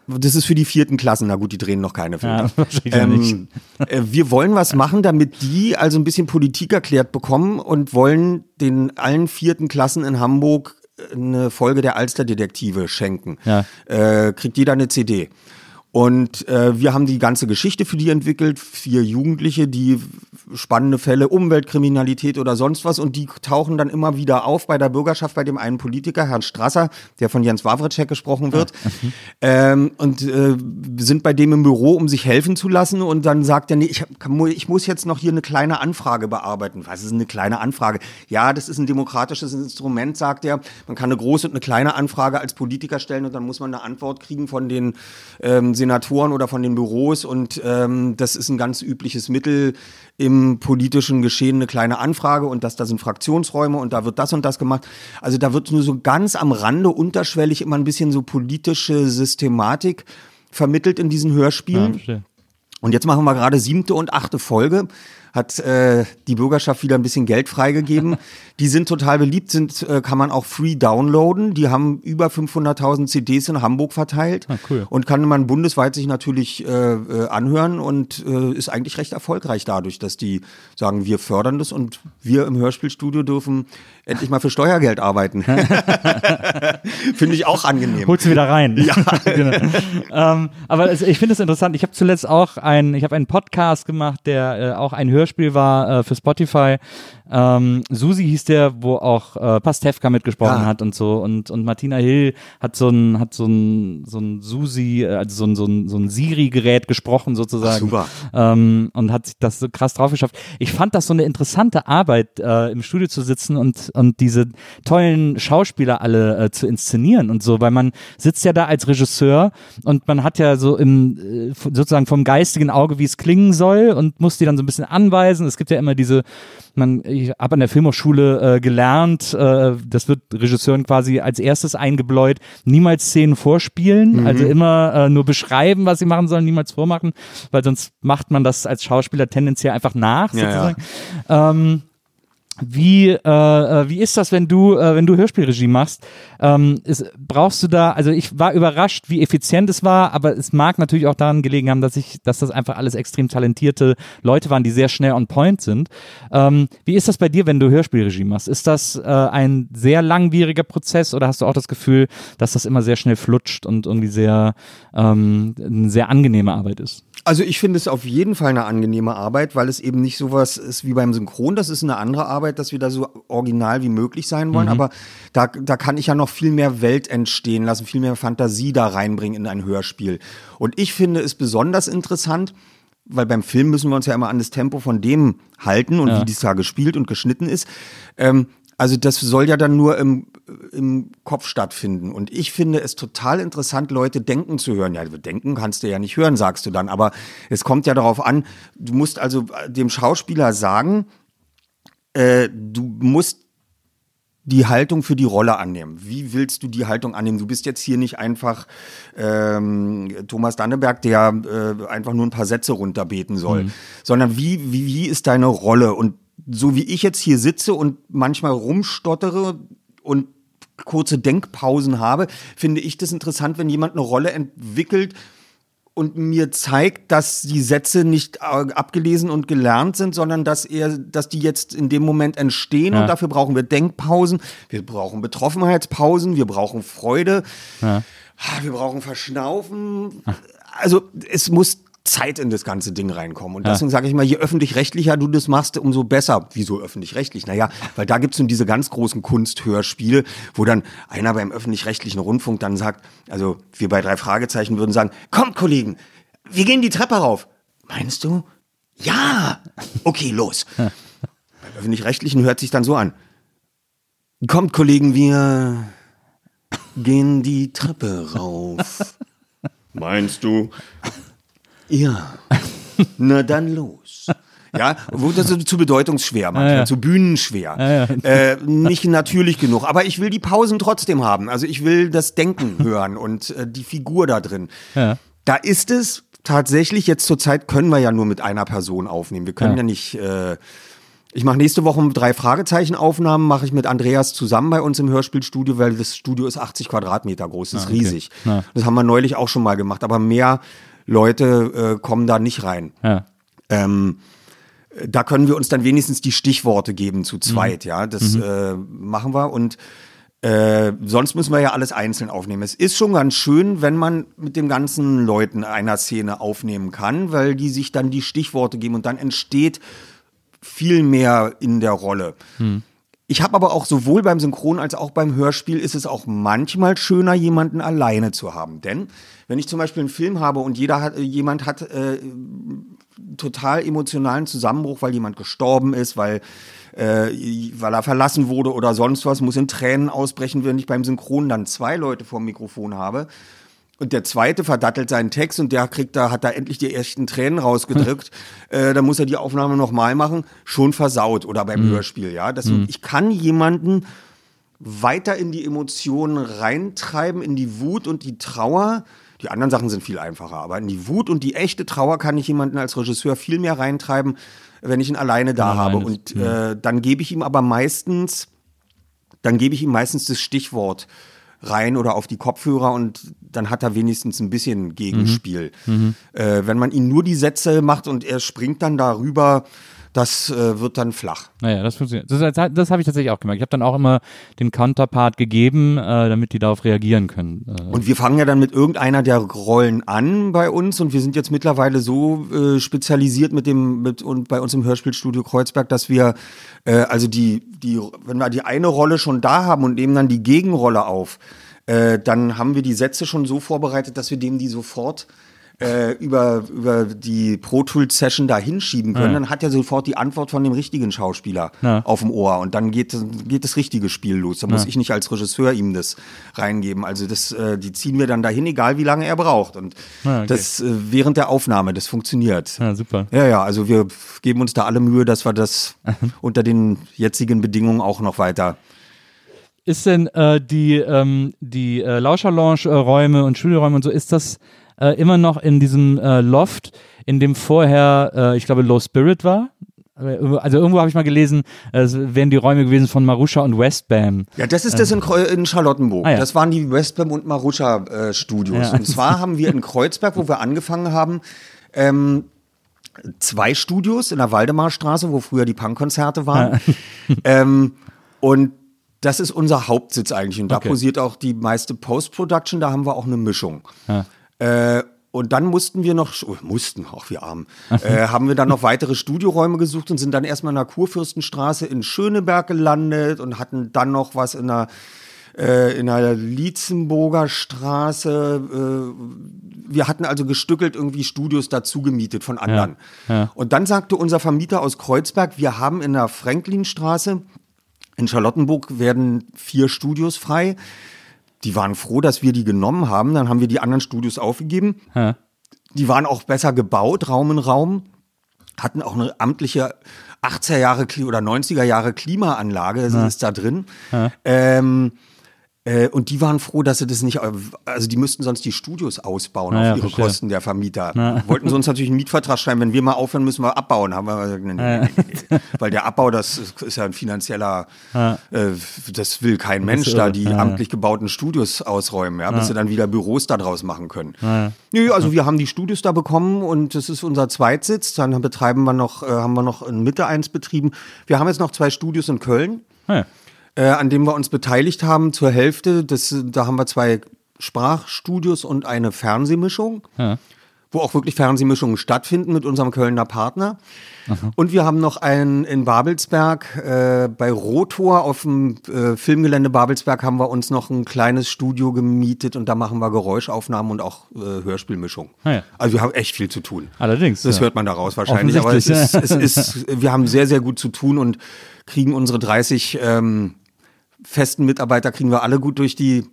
das ist für die vierten Klassen. Na gut, die drehen noch keine Filter. Ja, nicht. äh, wir wollen was machen, damit die also ein bisschen Politik erklärt bekommen und wollen den allen vierten Klassen in Hamburg eine Folge der Alsterdetektive schenken. Ja. Äh, kriegt jeder eine CD. Und äh, wir haben die ganze Geschichte für die entwickelt, vier Jugendliche, die spannende Fälle, Umweltkriminalität oder sonst was, und die tauchen dann immer wieder auf bei der Bürgerschaft, bei dem einen Politiker, Herrn Strasser, der von Jens Wawritschek gesprochen wird, ähm, und äh, sind bei dem im Büro, um sich helfen zu lassen, und dann sagt er, nee, ich, ich muss jetzt noch hier eine kleine Anfrage bearbeiten. Was ist eine kleine Anfrage? Ja, das ist ein demokratisches Instrument, sagt er. Man kann eine große und eine kleine Anfrage als Politiker stellen und dann muss man eine Antwort kriegen von den ähm, Senatoren oder von den Büros und ähm, das ist ein ganz übliches Mittel im politischen Geschehen, eine kleine Anfrage und das, da sind Fraktionsräume und da wird das und das gemacht. Also da wird nur so ganz am Rande unterschwellig immer ein bisschen so politische Systematik vermittelt in diesen Ja, Hörspielen. verstehe. Und jetzt machen wir gerade siebte und achte Folge. Hat äh, die Bürgerschaft wieder ein bisschen Geld freigegeben. die sind total beliebt, sind äh, kann man auch free downloaden. Die haben über 500.000 CDs in Hamburg verteilt Ah, cool. und kann man bundesweit sich natürlich äh, äh, anhören und äh, ist eigentlich recht erfolgreich dadurch, dass die sagen, wir fördern das und wir im Hörspielstudio dürfen endlich mal für Steuergeld arbeiten. Finde ich auch angenehm. Holst du wieder rein. Ja. genau. ähm, aber es, ich finde es interessant. Ich habe zuletzt auch ein, ich habe einen Podcast gemacht, der äh, auch ein Hörspiel war äh, für Spotify. Ähm, Susi hieß der, wo auch äh, Pastewka mitgesprochen Ah. hat und so. Und, und Martina Hill hat so ein, hat so ein, so ein Susi, äh, also so ein, so ein, so ein Siri-Gerät gesprochen sozusagen. Ach, super. Ähm, und hat sich das so krass drauf geschafft. Ich fand das so eine interessante Arbeit, äh, im Studio zu sitzen und, und diese tollen Schauspieler alle äh, zu inszenieren und so, weil man sitzt ja da als Regisseur und man hat ja so im, äh, sozusagen vom geistigen Auge, wie es klingen soll und muss die dann so ein bisschen anweisen. Es gibt ja immer diese, man, ich habe an der Filmhochschule äh, gelernt, äh, das wird Regisseuren quasi als erstes eingebläut, niemals Szenen vorspielen, also immer äh, nur beschreiben, was sie machen sollen, niemals vormachen, weil sonst macht man das als Schauspieler tendenziell einfach nach, Ja, ja. sozusagen. Ähm, wie, äh, äh, wie ist das, wenn du, äh, wenn du Hörspielregie machst? Ähm, ist, brauchst du da, also ich war überrascht, wie effizient es war, aber es mag natürlich auch daran gelegen haben, dass ich, dass das einfach alles extrem talentierte Leute waren, die sehr schnell on point sind. Ähm, wie ist das bei dir, wenn du Hörspielregie machst? Ist das äh, ein sehr langwieriger Prozess oder hast du auch das Gefühl, dass das immer sehr schnell flutscht und irgendwie sehr, ähm, eine sehr angenehme Arbeit ist? Also ich finde es auf jeden Fall eine angenehme Arbeit, weil es eben nicht sowas ist wie beim Synchron. Das ist eine andere Arbeit, dass wir da so original wie möglich sein wollen. Aber da, da kann ich ja noch viel mehr Welt entstehen lassen, viel mehr Fantasie da reinbringen in ein Hörspiel. Und ich finde es besonders interessant, weil beim Film müssen wir uns ja immer an das Tempo von dem halten und wie dies da gespielt und geschnitten ist. Ähm, also das soll ja dann nur im, im Kopf stattfinden. Und ich finde es total interessant, Leute denken zu hören. Ja, denken kannst du ja nicht hören, sagst du dann. Aber es kommt ja darauf an, du musst also dem Schauspieler sagen, äh, du musst die Haltung für die Rolle annehmen. Wie willst du die Haltung annehmen? Du bist jetzt hier nicht einfach ähm, Thomas Danneberg, der äh, einfach nur ein paar Sätze runterbeten soll, sondern wie, wie, wie ist deine Rolle? Und so wie ich jetzt hier sitze und manchmal rumstottere und kurze Denkpausen habe, finde ich das interessant, wenn jemand eine Rolle entwickelt, und mir zeigt, dass die Sätze nicht äh, abgelesen und gelernt sind, sondern dass er, dass die jetzt in dem Moment entstehen Ja. und dafür brauchen wir Denkpausen, wir brauchen Betroffenheitspausen, wir brauchen Freude, Ah, wir brauchen Verschnaufen. Also es muss Zeit in das ganze Ding reinkommen. Und deswegen sage ich mal, je öffentlich-rechtlicher du das machst, umso besser. Wieso öffentlich-rechtlich? Naja, weil da gibt's nun diese ganz großen Kunsthörspiele, wo dann einer beim öffentlich-rechtlichen Rundfunk dann sagt, also wir bei drei Fragezeichen würden sagen, kommt Kollegen, wir gehen die Treppe rauf. Meinst du? Ja! Okay, los. Beim öffentlich-rechtlichen hört sich dann so an. Kommt Kollegen, wir gehen die Treppe rauf. Meinst du? Ja. Na dann los. Ja, wurde so zu bedeutungsschwer, manchmal, Ja, ja. zu bühnenschwer. Äh, nicht natürlich genug. Aber ich will die Pausen trotzdem haben. Also ich will das Denken hören und äh, die Figur da drin. Ja. Da ist es tatsächlich, jetzt zur Zeit können wir ja nur mit einer Person aufnehmen. Wir können ja, Ja. nicht. Äh, ich mache nächste Woche drei Fragezeichen-Aufnahmen, mache ich mit Andreas zusammen bei uns im Hörspielstudio, weil das Studio ist 80 Quadratmeter groß, das ist okay. riesig. Ja. Das haben wir neulich auch schon mal gemacht, aber mehr Leute äh, kommen da nicht rein. Ja. Ähm, da können wir uns dann wenigstens die Stichworte geben zu zweit, ja. Das äh, machen wir und äh, sonst müssen wir ja alles einzeln aufnehmen. Es ist schon ganz schön, wenn man mit den ganzen Leuten einer Szene aufnehmen kann, weil die sich dann die Stichworte geben und dann entsteht viel mehr in der Rolle. Ich habe aber auch sowohl beim Synchron als auch beim Hörspiel ist es auch manchmal schöner, jemanden alleine zu haben. Denn wenn ich zum Beispiel einen Film habe und jeder hat, jemand hat äh, total emotionalen Zusammenbruch, weil jemand gestorben ist, weil, äh, weil er verlassen wurde oder sonst was, muss in Tränen ausbrechen, wenn ich beim Synchron dann zwei Leute vor dem Mikrofon habe. Und der zweite verdattelt seinen Text und der kriegt da, hat da endlich die ersten Tränen rausgedrückt. äh, dann muss er die Aufnahme nochmal machen, schon versaut oder beim Hörspiel, ja. Das, Ich kann jemanden weiter in die Emotionen reintreiben, in die Wut und die Trauer. Die anderen Sachen sind viel einfacher, aber in die Wut und die echte Trauer kann ich jemanden als Regisseur viel mehr reintreiben, wenn ich ihn alleine da habe. alleine Und äh, dann gebe ich ihm aber meistens, dann gebe ich ihm meistens das Stichwort rein oder auf die Kopfhörer und dann hat er wenigstens ein bisschen Gegenspiel. Äh, wenn man ihm nur die Sätze macht und er springt dann darüber, das äh, wird dann flach. Naja, das funktioniert. Das, das, das habe ich tatsächlich auch gemerkt. Ich habe dann auch immer den Counterpart gegeben, äh, damit die darauf reagieren können. Äh, Und wir fangen ja dann mit irgendeiner der Rollen an bei uns und wir sind jetzt mittlerweile so äh, spezialisiert mit dem mit und bei uns im Hörspielstudio Kreuzberg, dass wir äh, also die die wenn wir die eine Rolle schon da haben und nehmen dann die Gegenrolle auf, äh, dann haben wir die Sätze schon so vorbereitet, dass wir dem die sofort äh, über, über die Pro Tools Session da hinschieben können, Ja. dann hat er sofort die Antwort von dem richtigen Schauspieler Ja. auf dem Ohr und dann geht, geht das richtige Spiel los. Da muss ich nicht als Regisseur ihm das reingeben. Also das, äh, die ziehen wir dann dahin, egal wie lange er braucht. Und okay. das äh, während der Aufnahme, das funktioniert. ja, super. Ja, ja, also wir geben uns da alle Mühe, dass wir das unter den jetzigen Bedingungen auch noch weiter. Ist denn äh, die, ähm, die äh, Lauscherlounge-Räume und Studioräume und so, ist das äh, immer noch in diesem äh, Loft, in dem vorher, äh, ich glaube, Low Spirit war? Äh, Also irgendwo habe ich mal gelesen, äh, es wären die Räume gewesen von Marusha und Westbam. Ja, das ist das in, Kreu- in Charlottenburg. Ah, ja. Das waren die Westbam und Marusha äh, Studios. Ja. Und zwar haben wir in Kreuzberg, wo wir angefangen haben, ähm, zwei Studios in der Waldemarstraße, wo früher die Punkkonzerte waren. ähm, und das ist unser Hauptsitz eigentlich. Und da Okay. posiert auch die meiste Post-Production. Da haben wir auch eine Mischung. Ja. Äh, und dann mussten wir noch, oh, mussten, auch wir arm, äh, haben wir dann noch weitere Studioräume gesucht und sind dann erstmal in der Kurfürstenstraße in Schöneberg gelandet und hatten dann noch was in der, äh, in der Lietzenburger Straße. Äh, wir hatten also gestückelt irgendwie Studios dazu gemietet von anderen. ja. Und dann sagte unser Vermieter aus Kreuzberg, wir haben in der Franklinstraße in Charlottenburg werden vier Studios frei. Die waren froh, dass wir die genommen haben. Dann haben wir die anderen Studios aufgegeben. Ja. Die waren auch besser gebaut, Raum in Raum. Hatten auch eine amtliche 80er Jahre oder 90er Jahre Klimaanlage, das ist da drin. Ähm, äh, und die waren froh, dass sie das nicht, also die müssten sonst die Studios ausbauen Ja, auf ihre verstehe. Kosten der Vermieter. Wollten sie uns natürlich einen Mietvertrag schreiben, wenn wir mal aufhören, müssen wir abbauen. Haben wir gesagt, nee, nee, nee. Weil der Abbau, das ist ja ein finanzieller, äh, das will kein Mensch da, die Ja, ja. amtlich gebauten Studios ausräumen, ja, bis sie dann wieder Büros da draus machen können. Nö, also wir haben die Studios da bekommen und das ist unser Zweitsitz. Dann betreiben wir noch, äh, haben wir noch in Mitte eins betrieben. Wir haben jetzt noch zwei Studios in Köln. Äh, an dem wir uns beteiligt haben zur Hälfte. Das, da haben wir zwei Sprachstudios und eine Fernsehmischung, Ja. wo auch wirklich Fernsehmischungen stattfinden mit unserem Kölner Partner. Und wir haben noch einen in Babelsberg, äh, bei Rotor auf dem äh, Filmgelände Babelsberg haben wir uns noch ein kleines Studio gemietet und da machen wir Geräuschaufnahmen und auch äh, Hörspielmischung. Ah ja. Also wir haben echt viel zu tun. Allerdings. Das ja. hört man daraus wahrscheinlich. Aber es ist, es ist, wir haben sehr, sehr gut zu tun und kriegen unsere 30 ähm, festen Mitarbeiter, kriegen wir alle gut durch die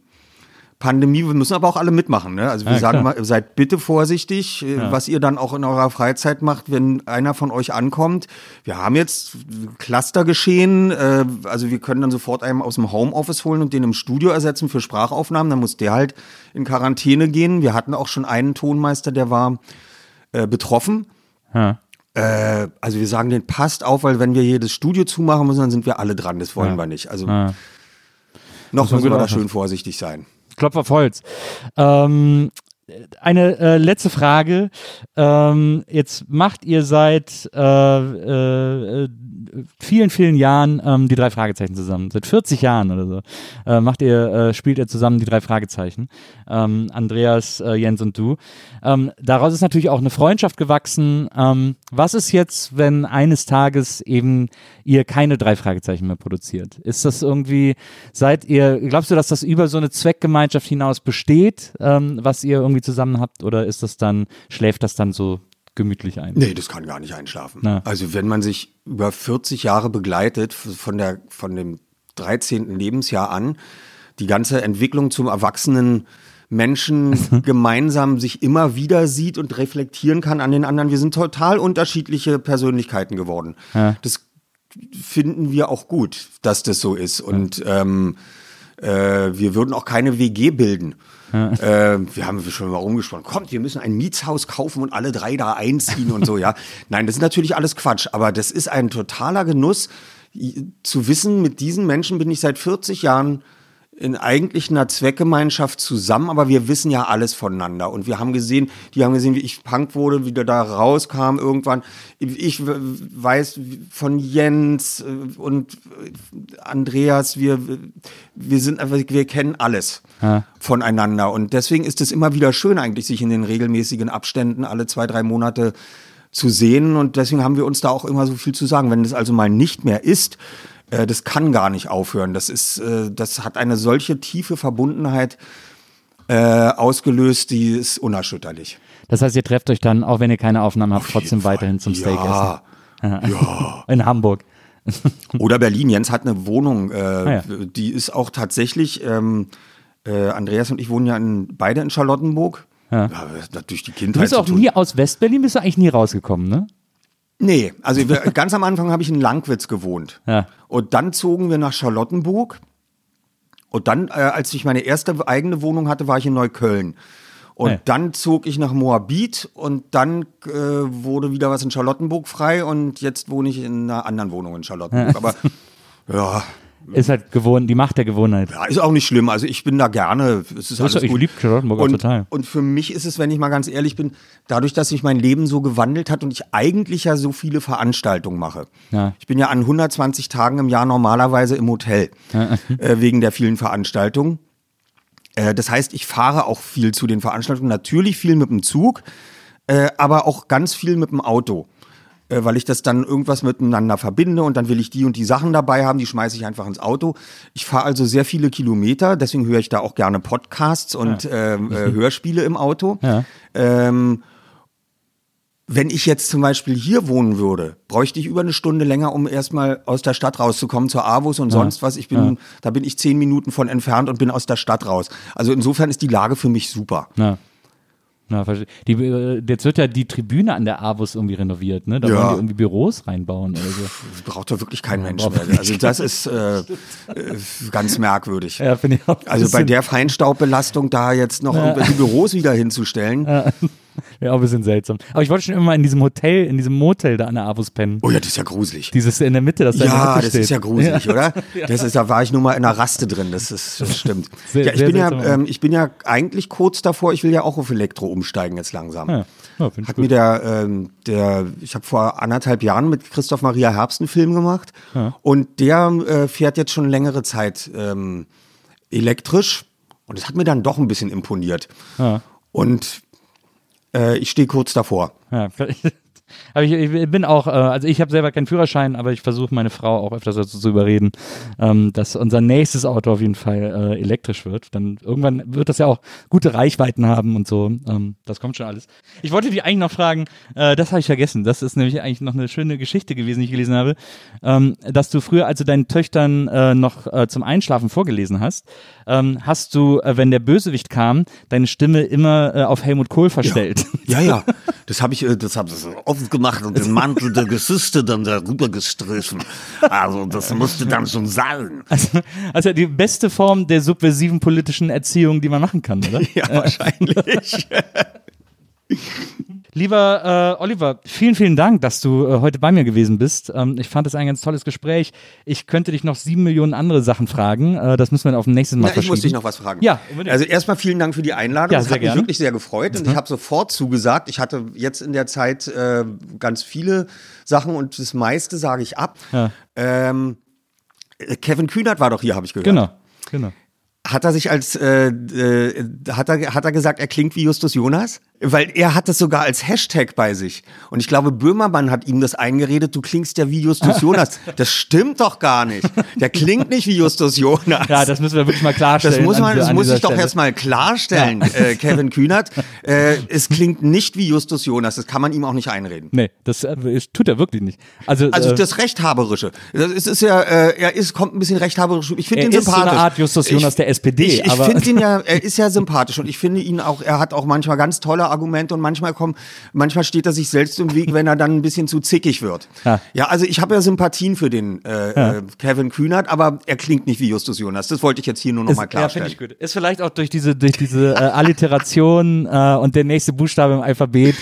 Pandemie. Wir müssen aber auch alle mitmachen. Ne? Also wir Ja, sagen klar. mal, seid bitte vorsichtig, äh, was ihr dann auch in eurer Freizeit macht, wenn einer von euch ankommt. Wir haben jetzt Cluster geschehen. Äh, also wir können dann sofort einen aus dem Homeoffice holen und den im Studio ersetzen für Sprachaufnahmen. Dann muss der halt in Quarantäne gehen. Wir hatten auch schon einen Tonmeister, der war äh, betroffen. Ja. Äh, also wir sagen den passt auf, weil wenn wir hier das Studio zumachen müssen, dann sind wir alle dran. Das wollen Ja. wir nicht. Also Ja. Noch müssen wir da schön vorsichtig sein. Klopf auf Holz. Ähm, eine äh, letzte Frage. Ähm, jetzt macht ihr seit äh, äh, vielen, vielen Jahren ähm, die drei Fragezeichen zusammen. Seit 40 Jahren oder so. Äh, macht ihr, äh, spielt ihr zusammen die drei Fragezeichen. Ähm, Andreas, äh, Jens und du. Ähm, daraus ist natürlich auch eine Freundschaft gewachsen. Ähm, was ist jetzt, wenn eines Tages eben ihr keine drei Fragezeichen mehr produziert? Ist das irgendwie, seid ihr, glaubst du, dass das über so eine Zweckgemeinschaft hinaus besteht, ähm, was ihr irgendwie zusammen habt, oder ist das dann, schläft das dann so gemütlich ein? Nee, das kann gar nicht einschlafen. Na. Also wenn man sich über 40 Jahre begleitet, von, der, von dem 13. Lebensjahr an, die ganze Entwicklung zum erwachsenen Menschen gemeinsam sich immer wieder sieht und reflektieren kann an den anderen. Wir sind total unterschiedliche Persönlichkeiten geworden. Ja. Das finden wir auch gut, dass das so ist. Und ähm, äh, wir würden auch keine WG bilden. Äh, wir haben schon mal rumgesprochen, kommt, wir müssen ein Mietshaus kaufen und alle drei da einziehen und so, ja. Nein, das ist natürlich alles Quatsch, aber das ist ein totaler Genuss, zu wissen, mit diesen Menschen bin ich seit 40 Jahren in eigentlich einer Zweckgemeinschaft zusammen, aber wir wissen ja alles voneinander. Und wir haben gesehen, die haben gesehen, wie ich Punk wurde, wie der da rauskam irgendwann. Ich weiß von Jens äh, und äh, Andreas, wir, wir sind einfach, wir kennen alles voneinander. Und deswegen ist es immer wieder schön eigentlich, sich in den regelmäßigen Abständen alle zwei, drei Monate zu sehen. Und deswegen haben wir uns da auch immer so viel zu sagen. Wenn es also mal nicht mehr ist, äh, das kann gar nicht aufhören. Das ist, äh, das hat eine solche tiefe Verbundenheit äh, ausgelöst, die ist unerschütterlich. Das heißt, ihr trefft euch dann, auch wenn ihr keine Aufnahmen habt, trotzdem weiterhin zum Steak ja. essen. In Hamburg. Oder Berlin. Jens hat eine Wohnung, äh, Ah, ja. die ist auch tatsächlich, ähm, äh, Andreas und ich wohnen ja in, beide in Charlottenburg. Ja. hat durch die Du Kindheit bist zu auch nie aus Westberlin, bist du eigentlich nie rausgekommen, ne? Nee, also ganz am Anfang habe ich in Langwitz gewohnt. Ja. Und dann zogen wir nach Charlottenburg. Und dann, äh, als ich meine erste eigene Wohnung hatte, war ich in Neukölln. Und ja. dann zog ich nach Moabit und dann äh, wurde wieder was in Charlottenburg frei und jetzt wohne ich in einer anderen Wohnung in Charlottenburg. Aber ja, Ist halt gewohnt, die Macht der Gewohnheit. ja, ist auch nicht schlimm. Also ich bin da gerne. Es ist alles ich liebe Charlottenburg auch und, total. Und für mich ist es, wenn ich mal ganz ehrlich bin, dadurch, dass sich mein Leben so gewandelt hat und ich eigentlich ja so viele Veranstaltungen mache. Ja. Ich bin ja an 120 Tagen im Jahr normalerweise im Hotel äh, wegen der vielen Veranstaltungen. Äh, das heißt, ich fahre auch viel zu den Veranstaltungen. Natürlich viel mit dem Zug, äh, aber auch ganz viel mit dem Auto. Äh, weil ich das dann irgendwas miteinander verbinde und dann will ich die und die Sachen dabei haben, die schmeiße ich einfach ins Auto. Ich fahre also sehr viele Kilometer, deswegen höre ich da auch gerne Podcasts und ähm, äh, Hörspiele im Auto. Ja. Ähm, wenn ich jetzt zum Beispiel hier wohnen würde, bräuchte ich über eine Stunde länger, um erstmal aus der Stadt rauszukommen zur Avus und sonst was. Ich bin, da bin ich zehn Minuten von entfernt und bin aus der Stadt raus. Also insofern ist die Lage für mich super. Na. Na. Die, äh, jetzt wird ja die Tribüne an der Avus irgendwie renoviert, ne? Da Ja. wollen die irgendwie Büros reinbauen oder so. Das braucht doch wirklich kein Mensch mehr. Also das ist äh, äh, ganz merkwürdig. Ja, finde ich auch. Also bei der Feinstaubbelastung da jetzt noch irgendwelche Büros wieder hinzustellen. Ja, auch ein bisschen seltsam. Aber ich wollte schon immer in diesem Hotel, in diesem Motel da an der Avus pennen. Oh ja, das ist ja gruselig. Dieses in der Mitte, das da in der Ja, Mitte das steht. ist ja gruselig, oder? Das ist, da war ich nur mal in einer Raste drin. Das ist, das stimmt. Sehr- ja, ich bin ja, ähm, ich bin ja eigentlich kurz davor. Ich will ja auch auf Elektro umsteigen jetzt langsam. Ja, ja Hat mir der, ähm, der, ich habe vor anderthalb Jahren mit Christoph Maria Herbst einen Film gemacht und der äh, fährt jetzt schon längere Zeit ähm, elektrisch und das hat mir dann doch ein bisschen imponiert. Ja. Und äh, ich stehe kurz davor. Ja, aber ich, ich bin auch, äh, also ich habe selber keinen Führerschein, aber ich versuche meine Frau auch öfters dazu zu überreden, ähm, dass unser nächstes Auto auf jeden Fall äh, elektrisch wird. Dann irgendwann wird das ja auch gute Reichweiten haben und so. Ähm, das kommt schon alles. Ich wollte dich eigentlich noch fragen, äh, das habe ich vergessen. Das ist nämlich eigentlich noch eine schöne Geschichte gewesen, die ich gelesen habe, ähm, dass du früher, als du deinen Töchtern noch zum Einschlafen vorgelesen hast, hast du, wenn der Bösewicht kam, deine Stimme immer auf Helmut Kohl verstellt. Ja, ja. Das habe ich, äh, das habe ich oft gemacht und den Mantel der Gesüste dann darüber gestrichen. Also das musste dann schon sein. Also, also die beste Form der subversiven politischen Erziehung, die man machen kann, oder? Ja, wahrscheinlich. Lieber äh, Oliver, vielen, vielen Dank, dass du äh, heute bei mir gewesen bist. Ähm, ich fand es ein ganz tolles Gespräch. Ich könnte dich noch sieben Millionen andere Sachen fragen. Äh, das müssen wir dann auf ein nächstes Mal Na, ich verschieben. muss dich noch was fragen. Ja, unbedingt. Also erstmal vielen Dank für die Einladung. Ja, das hat mich gerne. Mhm. wirklich sehr gefreut und ich habe sofort zugesagt. Ich hatte jetzt in der Zeit äh, ganz viele Sachen und das meiste sage ich ab. Ja. Ähm, äh, Kevin Kühnert war doch hier, habe ich gehört. Genau, genau. Hat er sich als, äh, äh, hat, er, hat er gesagt, er klingt wie Justus Jonas? Weil er hat das sogar als Hashtag bei sich. Und ich glaube, Böhmermann hat ihm das eingeredet, du klingst ja wie Justus Jonas. Das stimmt doch gar nicht. Der klingt nicht wie Justus Jonas. Ja, das müssen wir wirklich mal klarstellen. Das muss an man, das muss ich doch Stelle. erstmal klarstellen, äh, Kevin Kühnert. Äh, es klingt nicht wie Justus Jonas, das kann man ihm auch nicht einreden. Nee, das äh, tut er wirklich nicht. Also, Also äh, das Rechthaberische. Das ist, ist ja, äh, er ist, kommt ein bisschen rechthaberisch. Ich finde Er ihn ist so eine sympathisch. Art Justus Jonas ich, der SPD, Ich, ich finde ihn ja, er ist ja sympathisch und ich finde ihn auch, er hat auch manchmal ganz tolle Kontraargumente und manchmal kommen, manchmal steht er sich selbst im Weg, wenn er dann ein bisschen zu zickig wird. Ja. Ja, also ich habe ja Sympathien für den äh, äh, Kevin Kühnert, aber er klingt nicht wie Justus Jonas. Das wollte ich jetzt hier nur noch mal Ist, ja, finde klarstellen. ich gut. Ist vielleicht auch durch diese, durch diese äh, Alliteration äh, und der nächste Buchstabe im Alphabet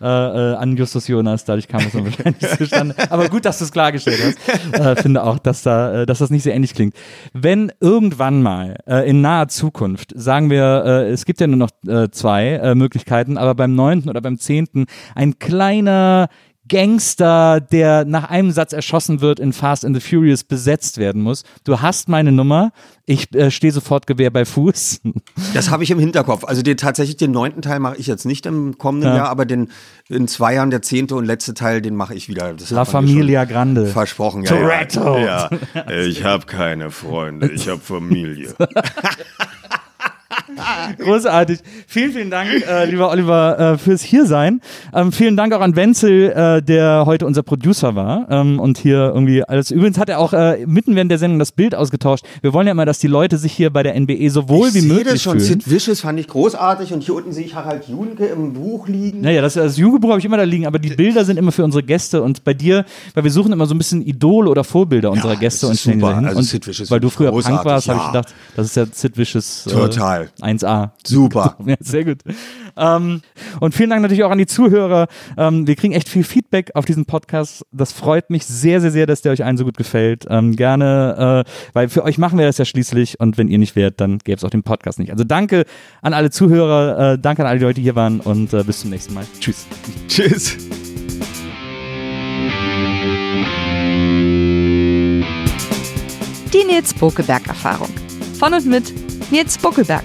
äh, äh, an Justus Jonas, dadurch kam es dann wahrscheinlich zustande. Aber gut, dass du es klargestellt hast. Äh, finde auch, dass, da, äh, dass das nicht sehr ähnlich klingt. Wenn irgendwann mal äh, in naher Zukunft, sagen wir, äh, es gibt ja nur noch äh, zwei äh, Möglichkeiten, aber beim neunten oder beim zehnten ein kleiner Gangster, der nach einem Satz erschossen wird, in Fast and the Furious besetzt werden muss. Du hast meine Nummer. Ich äh, stehe sofort Gewehr bei Fuß. Das habe ich im Hinterkopf. Also den, tatsächlich den neunten Teil mache ich jetzt nicht im kommenden Ja. Jahr, aber den in zwei Jahren der zehnte und letzte Teil, den mache ich wieder. Das La Familia Grande. Versprochen. Ja, Toretto. Ja, ja. Ich habe keine Freunde, ich habe Familie. Großartig. Vielen, vielen Dank, äh, lieber Oliver, äh, fürs Hiersein. Ähm, vielen Dank auch an Wenzel, äh, der heute unser Producer war ähm, und hier irgendwie alles. Übrigens hat er auch äh, mitten während der Sendung das Bild ausgetauscht. Wir wollen ja immer, dass die Leute sich hier bei der NBE so wohl ich wie sehe möglich das schon. fühlen. Sid Vicious fand ich großartig und hier unten sehe ich Harald Junke im Buch liegen. Naja, das, das Jugendbuch habe ich immer da liegen, aber die Bilder sind immer für unsere Gäste und bei dir, weil wir suchen immer so ein bisschen Idole oder Vorbilder unserer Gäste und stellen super. Also und Sid Vicious weil du ich früher Punk warst, habe ich großartig, gedacht, das ist ja Sid Vicious äh, Total. 1A. Super. Ja, sehr gut. Ähm, und vielen Dank natürlich auch an die Zuhörer. Ähm, wir kriegen echt viel Feedback auf diesen Podcast. Das freut mich sehr, sehr, sehr, dass der euch allen so gut gefällt. Ähm, gerne, äh, weil für euch machen wir das ja schließlich und wenn ihr nicht wärt, dann gäbe es auch den Podcast nicht. Also danke an alle Zuhörer, äh, danke an alle Leute, die hier waren und äh, bis zum nächsten Mal. Tschüss. Tschüss. Die Nils Bokeberg Erfahrung. Von und mit Nils Bokeberg.